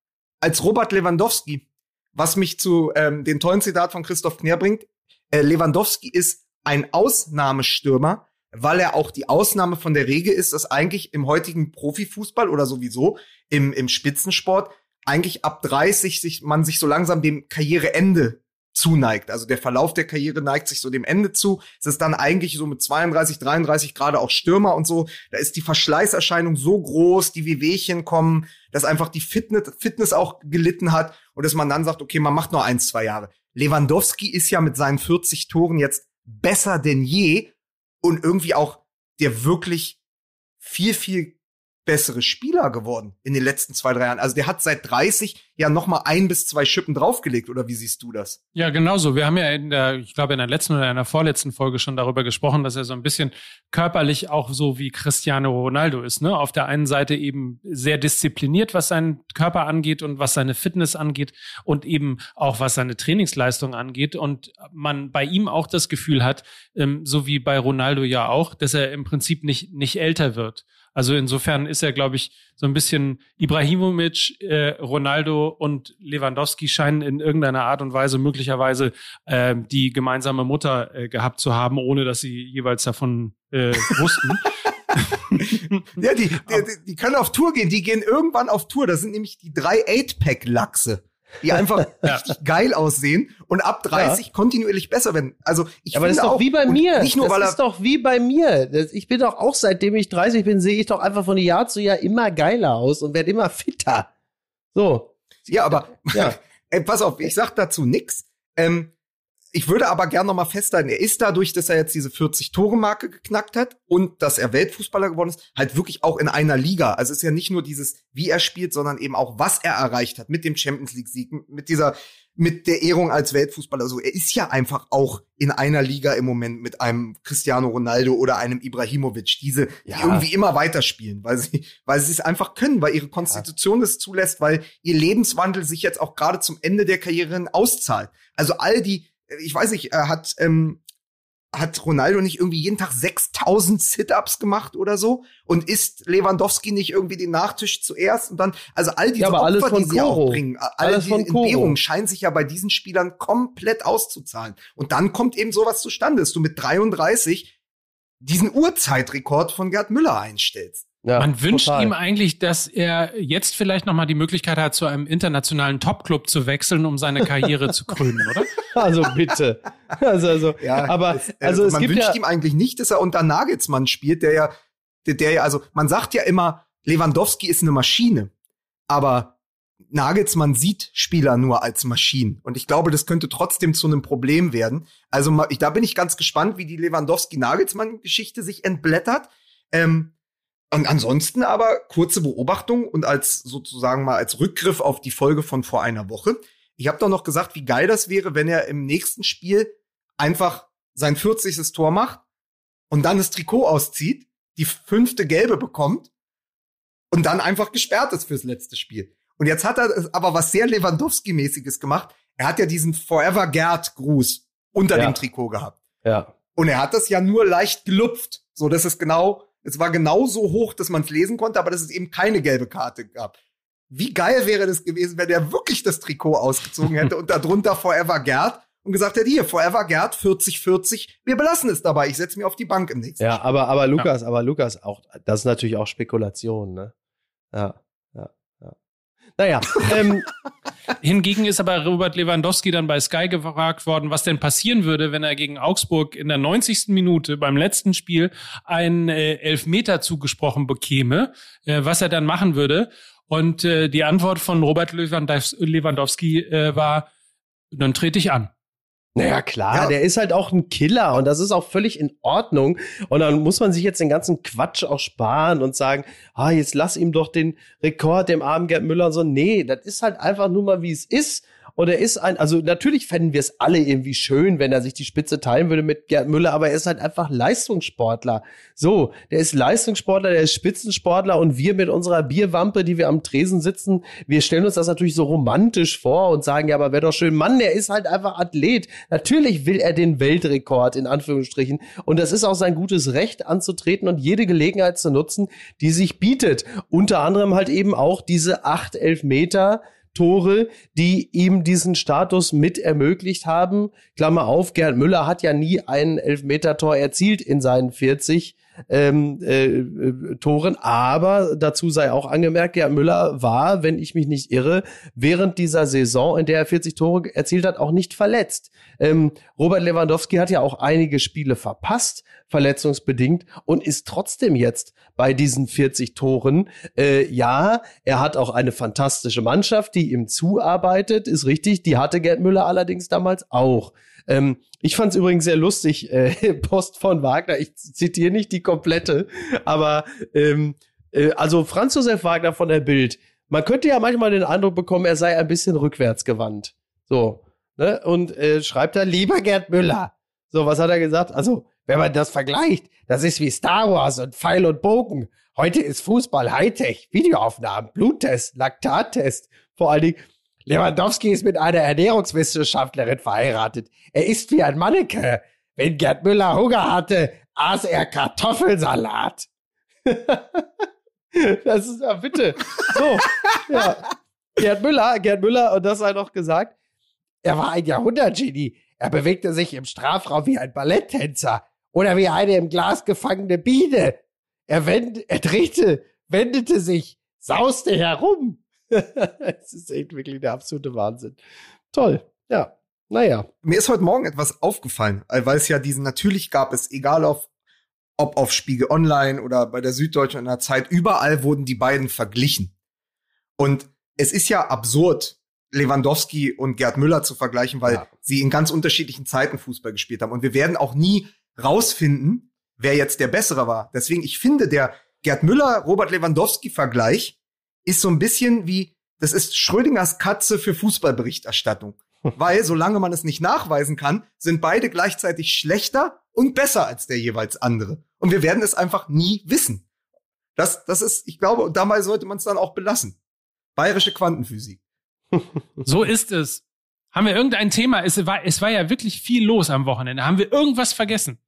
als Robert Lewandowski. Was mich zu ähm, dem tollen Zitat von Christoph Kner bringt. Äh, Lewandowski ist ein Ausnahmestürmer, weil er auch die Ausnahme von der Regel ist, dass eigentlich im heutigen Profifußball oder sowieso im, im Spitzensport eigentlich ab 30 sich, man sich so langsam dem Karriereende zuneigt. Also der Verlauf der Karriere neigt sich so dem Ende zu. Es ist dann eigentlich so mit 32, 33 gerade auch Stürmer und so. Da ist die Verschleißerscheinung so groß, die Wehwehchen kommen, dass einfach die Fitness, Fitness auch gelitten hat und dass man dann sagt, okay, man macht nur eins, zwei Jahre. Lewandowski ist ja mit seinen 40 Toren jetzt besser denn je und irgendwie auch der wirklich viel, viel bessere Spieler geworden in den letzten zwei, drei Jahren. Also der hat seit 30 ja noch mal ein bis zwei Schippen draufgelegt, oder wie siehst du das? Ja, genau so. Wir haben ja in der, ich glaube, in der letzten oder in der vorletzten Folge schon darüber gesprochen, dass er so ein bisschen körperlich auch so wie Cristiano Ronaldo ist. Ne? Auf der einen Seite eben sehr diszipliniert, was seinen Körper angeht und was seine Fitness angeht und eben auch was seine Trainingsleistung angeht. Und man bei ihm auch das Gefühl hat, ähm, so wie bei Ronaldo ja auch, dass er im Prinzip nicht, nicht älter wird. Also insofern ist er, glaube ich, so ein bisschen Ibrahimovic, äh, Ronaldo und Lewandowski scheinen in irgendeiner Art und Weise möglicherweise äh, die gemeinsame Mutter äh, gehabt zu haben, ohne dass sie jeweils davon äh, *laughs* wussten. *laughs* Ja, die, die, die, können auf Tour gehen. Die gehen irgendwann auf Tour. Das sind nämlich die drei 8-Pack-Lachse, die einfach *laughs* Ja. richtig geil aussehen und ab 30 kontinuierlich besser werden. Also ich Aber das ist finde doch auch, wie bei mir. Nicht nur, das weil er ist doch wie bei mir. Das, ich bin doch auch, seitdem ich 30 bin, sehe ich doch einfach von Jahr zu Jahr immer geiler aus und werde immer fitter. So. Ja, aber Ja. *laughs* ey, pass auf, ich sag dazu nix. Ähm, ich würde aber gern noch mal festhalten, er ist dadurch, dass er jetzt diese 40-Tore-Marke geknackt hat und dass er Weltfußballer geworden ist, halt wirklich auch in einer Liga. Also es ist ja nicht nur dieses, wie er spielt, sondern eben auch, was er erreicht hat mit dem Champions League-Sieg, mit dieser, mit der Ehrung als Weltfußballer. Also er ist ja einfach auch in einer Liga im Moment mit einem Cristiano Ronaldo oder einem Ibrahimovic, diese, die Ja. irgendwie immer weiterspielen, weil sie, weil sie es einfach können, weil ihre Konstitution es zulässt, weil ihr Lebenswandel sich jetzt auch gerade zum Ende der Karriere auszahlt. Also all die, ich weiß nicht, äh, hat, ähm, hat Ronaldo nicht irgendwie jeden Tag 6000 Sit-Ups gemacht oder so? Und isst Lewandowski nicht irgendwie den Nachtisch zuerst? Und dann, also all diese Ja, aber alles Opfer, von die sie Koro. auch bringen, all Alles diese. Entbehrungen scheinen sich ja bei diesen Spielern komplett auszuzahlen. Und dann kommt eben sowas zustande, dass du mit 33 diesen Urzeitrekord von Gerd Müller einstellst. Ja, Man wünscht total. ihm eigentlich, dass er jetzt vielleicht nochmal die Möglichkeit hat, zu einem internationalen Topclub zu wechseln, um seine Karriere zu krönen, oder? *laughs* Also bitte. Also, also, aber es, äh, also es man gibt wünscht ja, ihm eigentlich nicht, dass er unter Nagelsmann spielt, der ja, der, der ja, also man sagt ja immer, Lewandowski ist eine Maschine, aber Nagelsmann sieht Spieler nur als Maschinen. Und ich glaube, das könnte trotzdem zu einem Problem werden. Also da bin ich ganz gespannt, wie die Lewandowski-Nagelsmann-Geschichte sich entblättert. Ähm, Und ansonsten aber kurze Beobachtung und als sozusagen mal als Rückgriff auf die Folge von vor einer Woche. Ich habe doch noch gesagt, wie geil das wäre, wenn er im nächsten Spiel einfach sein 40. Tor macht und dann das Trikot auszieht, die fünfte gelbe bekommt und dann einfach gesperrt ist fürs letzte Spiel. Und jetzt hat er aber was sehr Lewandowski-mäßiges gemacht. Er hat ja diesen Forever Gerd-Gruß unter Ja. dem Trikot gehabt. Ja. Und er hat das ja nur leicht gelupft. So, dass es genau, es war genau so hoch, dass man es lesen konnte, aber dass es eben keine gelbe Karte gab. Wie geil wäre das gewesen, wenn er wirklich das Trikot ausgezogen hätte *laughs* und darunter Forever Gerd und gesagt hätte, hier, Forever Gerd 40-40, wir belassen es dabei, ich setze mich auf die Bank im nächsten Ja, aber, aber Lukas, aber Lukas, auch, das ist natürlich auch Spekulation, ne? Ja, ja, ja. Naja, ähm, Hingegen ist aber Robert Lewandowski dann bei Sky gefragt worden, was denn passieren würde, wenn er gegen Augsburg in der 90. Minute beim letzten Spiel einen äh, Elfmeter zugesprochen bekäme, äh, was er dann machen würde. Und äh, die Antwort von Robert Lewandows- Lewandowski äh, war, dann trete ich an. Naja, klar, Ja. der ist halt auch ein Killer und das ist auch völlig in Ordnung. Und dann muss man sich jetzt den ganzen Quatsch auch sparen und sagen, ah, jetzt lass ihm doch den Rekord dem armen Gerd Müller und so. Nee, das ist halt einfach nur mal, wie es ist. Und er ist ein, also natürlich fänden wir es alle irgendwie schön, wenn er sich die Spitze teilen würde mit Gerd Müller, aber er ist halt einfach Leistungssportler. So, der ist Leistungssportler, der ist Spitzensportler und wir mit unserer Bierwampe, die wir am Tresen sitzen, wir stellen uns das natürlich so romantisch vor und sagen, ja, aber wäre doch schön, Mann, der ist halt einfach Athlet. Natürlich will er den Weltrekord in Anführungsstrichen und das ist auch sein gutes Recht anzutreten und jede Gelegenheit zu nutzen, die sich bietet. Unter anderem halt eben auch diese acht Elfmeter, Tore, die ihm diesen Status mit ermöglicht haben. Klammer auf, Gerd Müller hat ja nie ein Elfmeter-Tor erzielt in seinen 40 ähm, äh, äh, Toren, aber dazu sei auch angemerkt, Gerd Müller war, wenn ich mich nicht irre, während dieser Saison, in der er 40 Tore erzielt hat, auch nicht verletzt. Ähm, Robert Lewandowski hat ja auch einige Spiele verpasst, verletzungsbedingt, und ist trotzdem jetzt bei diesen 40 Toren. Äh, ja, er hat auch eine fantastische Mannschaft, die ihm zuarbeitet, ist richtig. Die hatte Gerd Müller allerdings damals auch. Ähm, ich fand es übrigens sehr lustig, äh, *laughs* Post von Wagner, ich zitiere nicht die komplette, aber ähm, äh, also Franz Josef Wagner von der Bild, man könnte ja manchmal den Eindruck bekommen, er sei ein bisschen rückwärtsgewandt. So, ne? Und äh, schreibt da, lieber Gerd Müller. So, was hat er gesagt? Also, wenn man das vergleicht, das ist wie Star Wars und Pfeil und Bogen. Heute ist Fußball Hightech, Videoaufnahmen, Bluttest, Laktattest. Vor allen Dingen, Lewandowski ist mit einer Ernährungswissenschaftlerin verheiratet. Er ist wie ein Manneke. Wenn Gerd Müller Hunger hatte, aß er Kartoffelsalat. *laughs* das ist ja bitte. So, ja. Gerd Müller, Gerd Müller, und das sei noch gesagt, er war ein Jahrhundertgenie. Er bewegte sich im Strafraum wie ein Balletttänzer oder wie eine im Glas gefangene Biene. Er, wend, er drehte, wendete sich, sauste herum. *laughs* Es ist echt wirklich der absolute Wahnsinn. Toll. Ja. Naja. Mir ist heute Morgen etwas aufgefallen, äh, weil es ja diesen, natürlich gab es, egal auf, ob auf Spiegel Online oder bei der Süddeutschen in der Zeit, überall wurden die beiden verglichen. Und es ist ja absurd, Lewandowski und Gerd Müller zu vergleichen, weil Ja. sie in ganz unterschiedlichen Zeiten Fußball gespielt haben. Und wir werden auch nie rausfinden, wer jetzt der Bessere war. Deswegen, ich finde, der Gerd Müller-Robert Lewandowski-Vergleich ist so ein bisschen wie, das ist Schrödingers Katze für Fußballberichterstattung. *laughs* Weil, solange man es nicht nachweisen kann, sind beide gleichzeitig schlechter und besser als der jeweils andere. Und wir werden es einfach nie wissen. Das, das ist, ich glaube, und dabei sollte man es dann auch belassen. Bayerische Quantenphysik. *laughs* So ist es. Haben wir irgendein Thema? Es war, es war ja wirklich viel los am Wochenende. Haben wir irgendwas vergessen?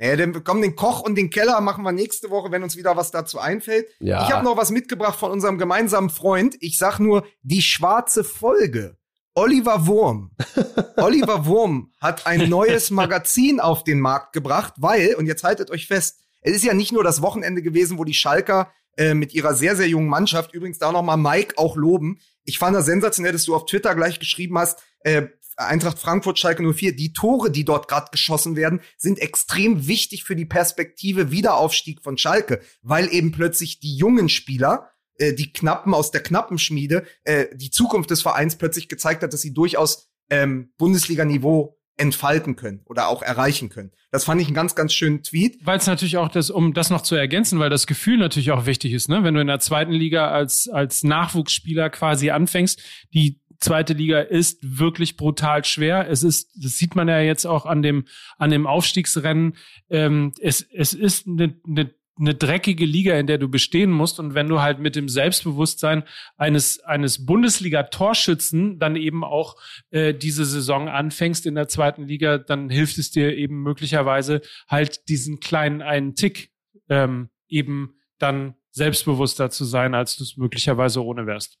Naja, dann kommen den Koch und den Keller machen wir nächste Woche, wenn uns wieder was dazu einfällt. Ja. Ich habe noch was mitgebracht von unserem gemeinsamen Freund. Ich sag nur die schwarze Folge. Oliver Wurm. *laughs* Oliver Wurm hat ein neues *laughs* Magazin auf den Markt gebracht, weil, und jetzt haltet euch fest, es ist ja nicht nur das Wochenende gewesen, wo die Schalker äh, mit ihrer sehr, sehr jungen Mannschaft, übrigens da nochmal Mike auch loben. Ich fand das sensationell, dass du auf Twitter gleich geschrieben hast, äh, Eintracht Frankfurt, Schalke 04, die Tore, die dort gerade geschossen werden, sind extrem wichtig für die Perspektive Wiederaufstieg von Schalke, weil eben plötzlich die jungen Spieler, äh, die Knappen aus der Knappenschmiede, äh, die Zukunft des Vereins plötzlich gezeigt hat, dass sie durchaus ähm, Bundesliga-Niveau entfalten können oder auch erreichen können. Das fand ich einen ganz, ganz schönen Tweet. Weil es natürlich auch das, um das noch zu ergänzen, weil das Gefühl natürlich auch wichtig ist, ne? Wenn du in der zweiten Liga als, als Nachwuchsspieler quasi anfängst, die zweite Liga ist wirklich brutal schwer. Es ist, das sieht man ja jetzt auch an dem, an dem Aufstiegsrennen. Ähm, es, es ist eine, eine eine dreckige Liga, in der du bestehen musst. Und wenn du halt mit dem Selbstbewusstsein eines, eines Bundesliga-Torschützen dann eben auch äh, diese Saison anfängst in der zweiten Liga, dann hilft es dir eben möglicherweise halt diesen kleinen einen Tick ähm, eben dann selbstbewusster zu sein, als du es möglicherweise ohne wärst.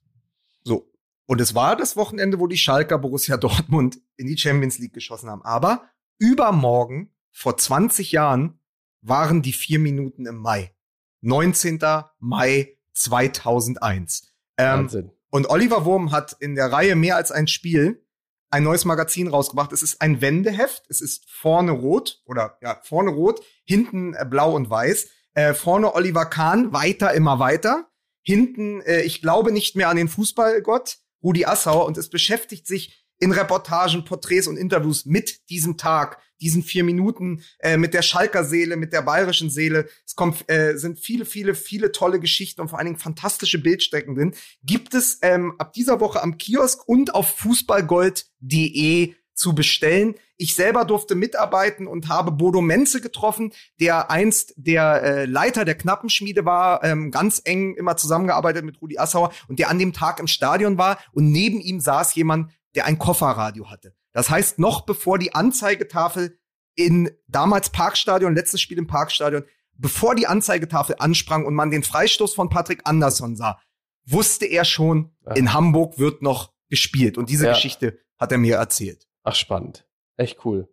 So. Und es war das Wochenende, wo die Schalker Borussia Dortmund in die Champions League geschossen haben. Aber übermorgen, vor 20 Jahren, waren die vier Minuten im Mai. 19. Mai 2001. Ähm, Wahnsinn. und Oliver Wurm hat in der Reihe mehr als ein Spiel ein neues Magazin rausgebracht. Es ist ein Wendeheft. Es ist vorne rot oder ja, vorne rot, hinten äh, blau und weiß. Äh, vorne Oliver Kahn, weiter, immer weiter. Hinten, äh, ich glaube nicht mehr an den Fußballgott, Rudi Assauer. Und es beschäftigt sich in Reportagen, Porträts und Interviews mit diesem Tag, diesen vier Minuten, äh, mit der Schalker Seele, mit der bayerischen Seele. Es kommt, äh, sind viele, viele, viele tolle Geschichten und vor allen Dingen fantastische Bildstrecken drin. Gibt es ähm, ab dieser Woche am Kiosk und auf fußballgold.de zu bestellen. Ich selber durfte mitarbeiten und habe Bodo Menze getroffen, der einst der äh, Leiter der Knappenschmiede war, ähm, ganz eng immer zusammengearbeitet mit Rudi Assauer und der an dem Tag im Stadion war und neben ihm saß jemand, der ein Kofferradio hatte. Das heißt, noch bevor die Anzeigetafel in damals Parkstadion, letztes Spiel im Parkstadion, bevor die Anzeigetafel ansprang und man den Freistoß von Patrick Andersson sah, wusste er schon, Ja. in Hamburg wird noch gespielt. Und diese Ja. Geschichte hat er mir erzählt. Ach, spannend. Echt cool.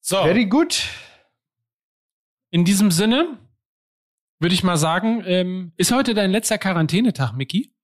So. Very good. In diesem Sinne würde ich mal sagen, ähm, ist heute dein letzter Quarantänetag, Micky?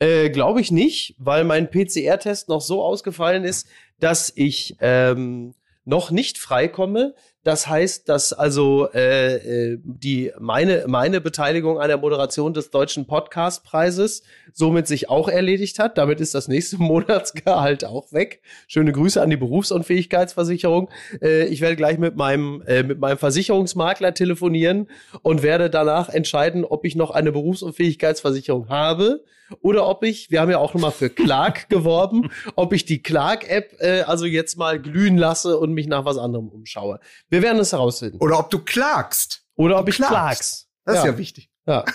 Äh, Glaube ich nicht, weil mein PCR-Test noch so ausgefallen ist, dass ich ähm, noch nicht freikomme. Das heißt, dass also äh, äh, die meine meine Beteiligung an der Moderation des deutschen Podcastpreises somit sich auch erledigt hat. Damit ist das nächste *laughs* Monatsgehalt auch weg. Schöne Grüße an die Berufsunfähigkeitsversicherung. Äh, ich werde gleich mit meinem äh, mit meinem Versicherungsmakler telefonieren und werde danach entscheiden, ob ich noch eine Berufsunfähigkeitsversicherung habe oder ob ich, wir haben ja auch nochmal für Clark *laughs* geworben, ob ich die Clark-App äh, also jetzt mal glühen lasse und mich nach was anderem umschaue. Wir werden es herausfinden. Oder ob du klagst. Oder ob ich klagst. klag's. Das Ja. ist ja wichtig. Ja. *laughs*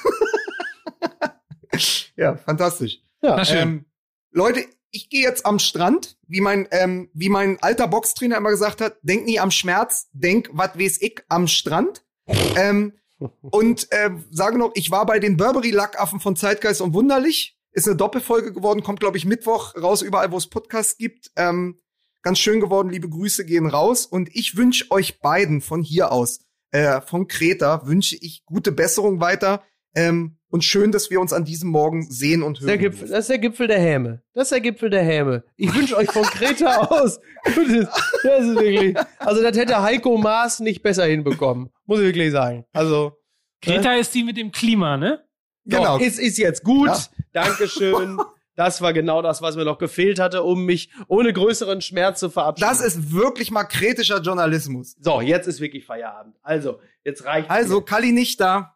Ja, fantastisch. Ja. Na schön. Ähm, Leute, ich gehe jetzt am Strand, wie mein, ähm, wie mein alter Boxtrainer immer gesagt hat, denk nie am Schmerz, denk, wat weiß ich, am Strand. *laughs* ähm, und äh, sage noch, ich war bei den Burberry-Lackaffen von Zeitgeist und Wunderlich. Ist eine Doppelfolge geworden, kommt, glaube ich, Mittwoch raus, überall, wo es Podcasts gibt. Ähm, ganz schön geworden, liebe Grüße gehen raus. Und ich wünsche euch beiden von hier aus, äh, von Kreta, wünsche ich gute Besserung weiter. Ähm, und schön, dass wir uns an diesem Morgen sehen und hören. Der Gipfel, das ist der Gipfel der Häme. Das ist der Gipfel der Häme. Ich wünsche euch von Kreta *laughs* aus. Das ist, das ist wirklich. Also, das hätte Heiko Maas nicht besser hinbekommen. Muss ich wirklich sagen. Also. Greta ist die mit dem Klima, ne? Genau. Doch, es ist jetzt gut. Ja. Dankeschön. Das war genau das, was mir noch gefehlt hatte, um mich ohne größeren Schmerz zu verabschieden. Das ist wirklich mal kritischer Journalismus. so, jetzt ist wirklich Feierabend. Also, jetzt reicht Also, Kali nicht da.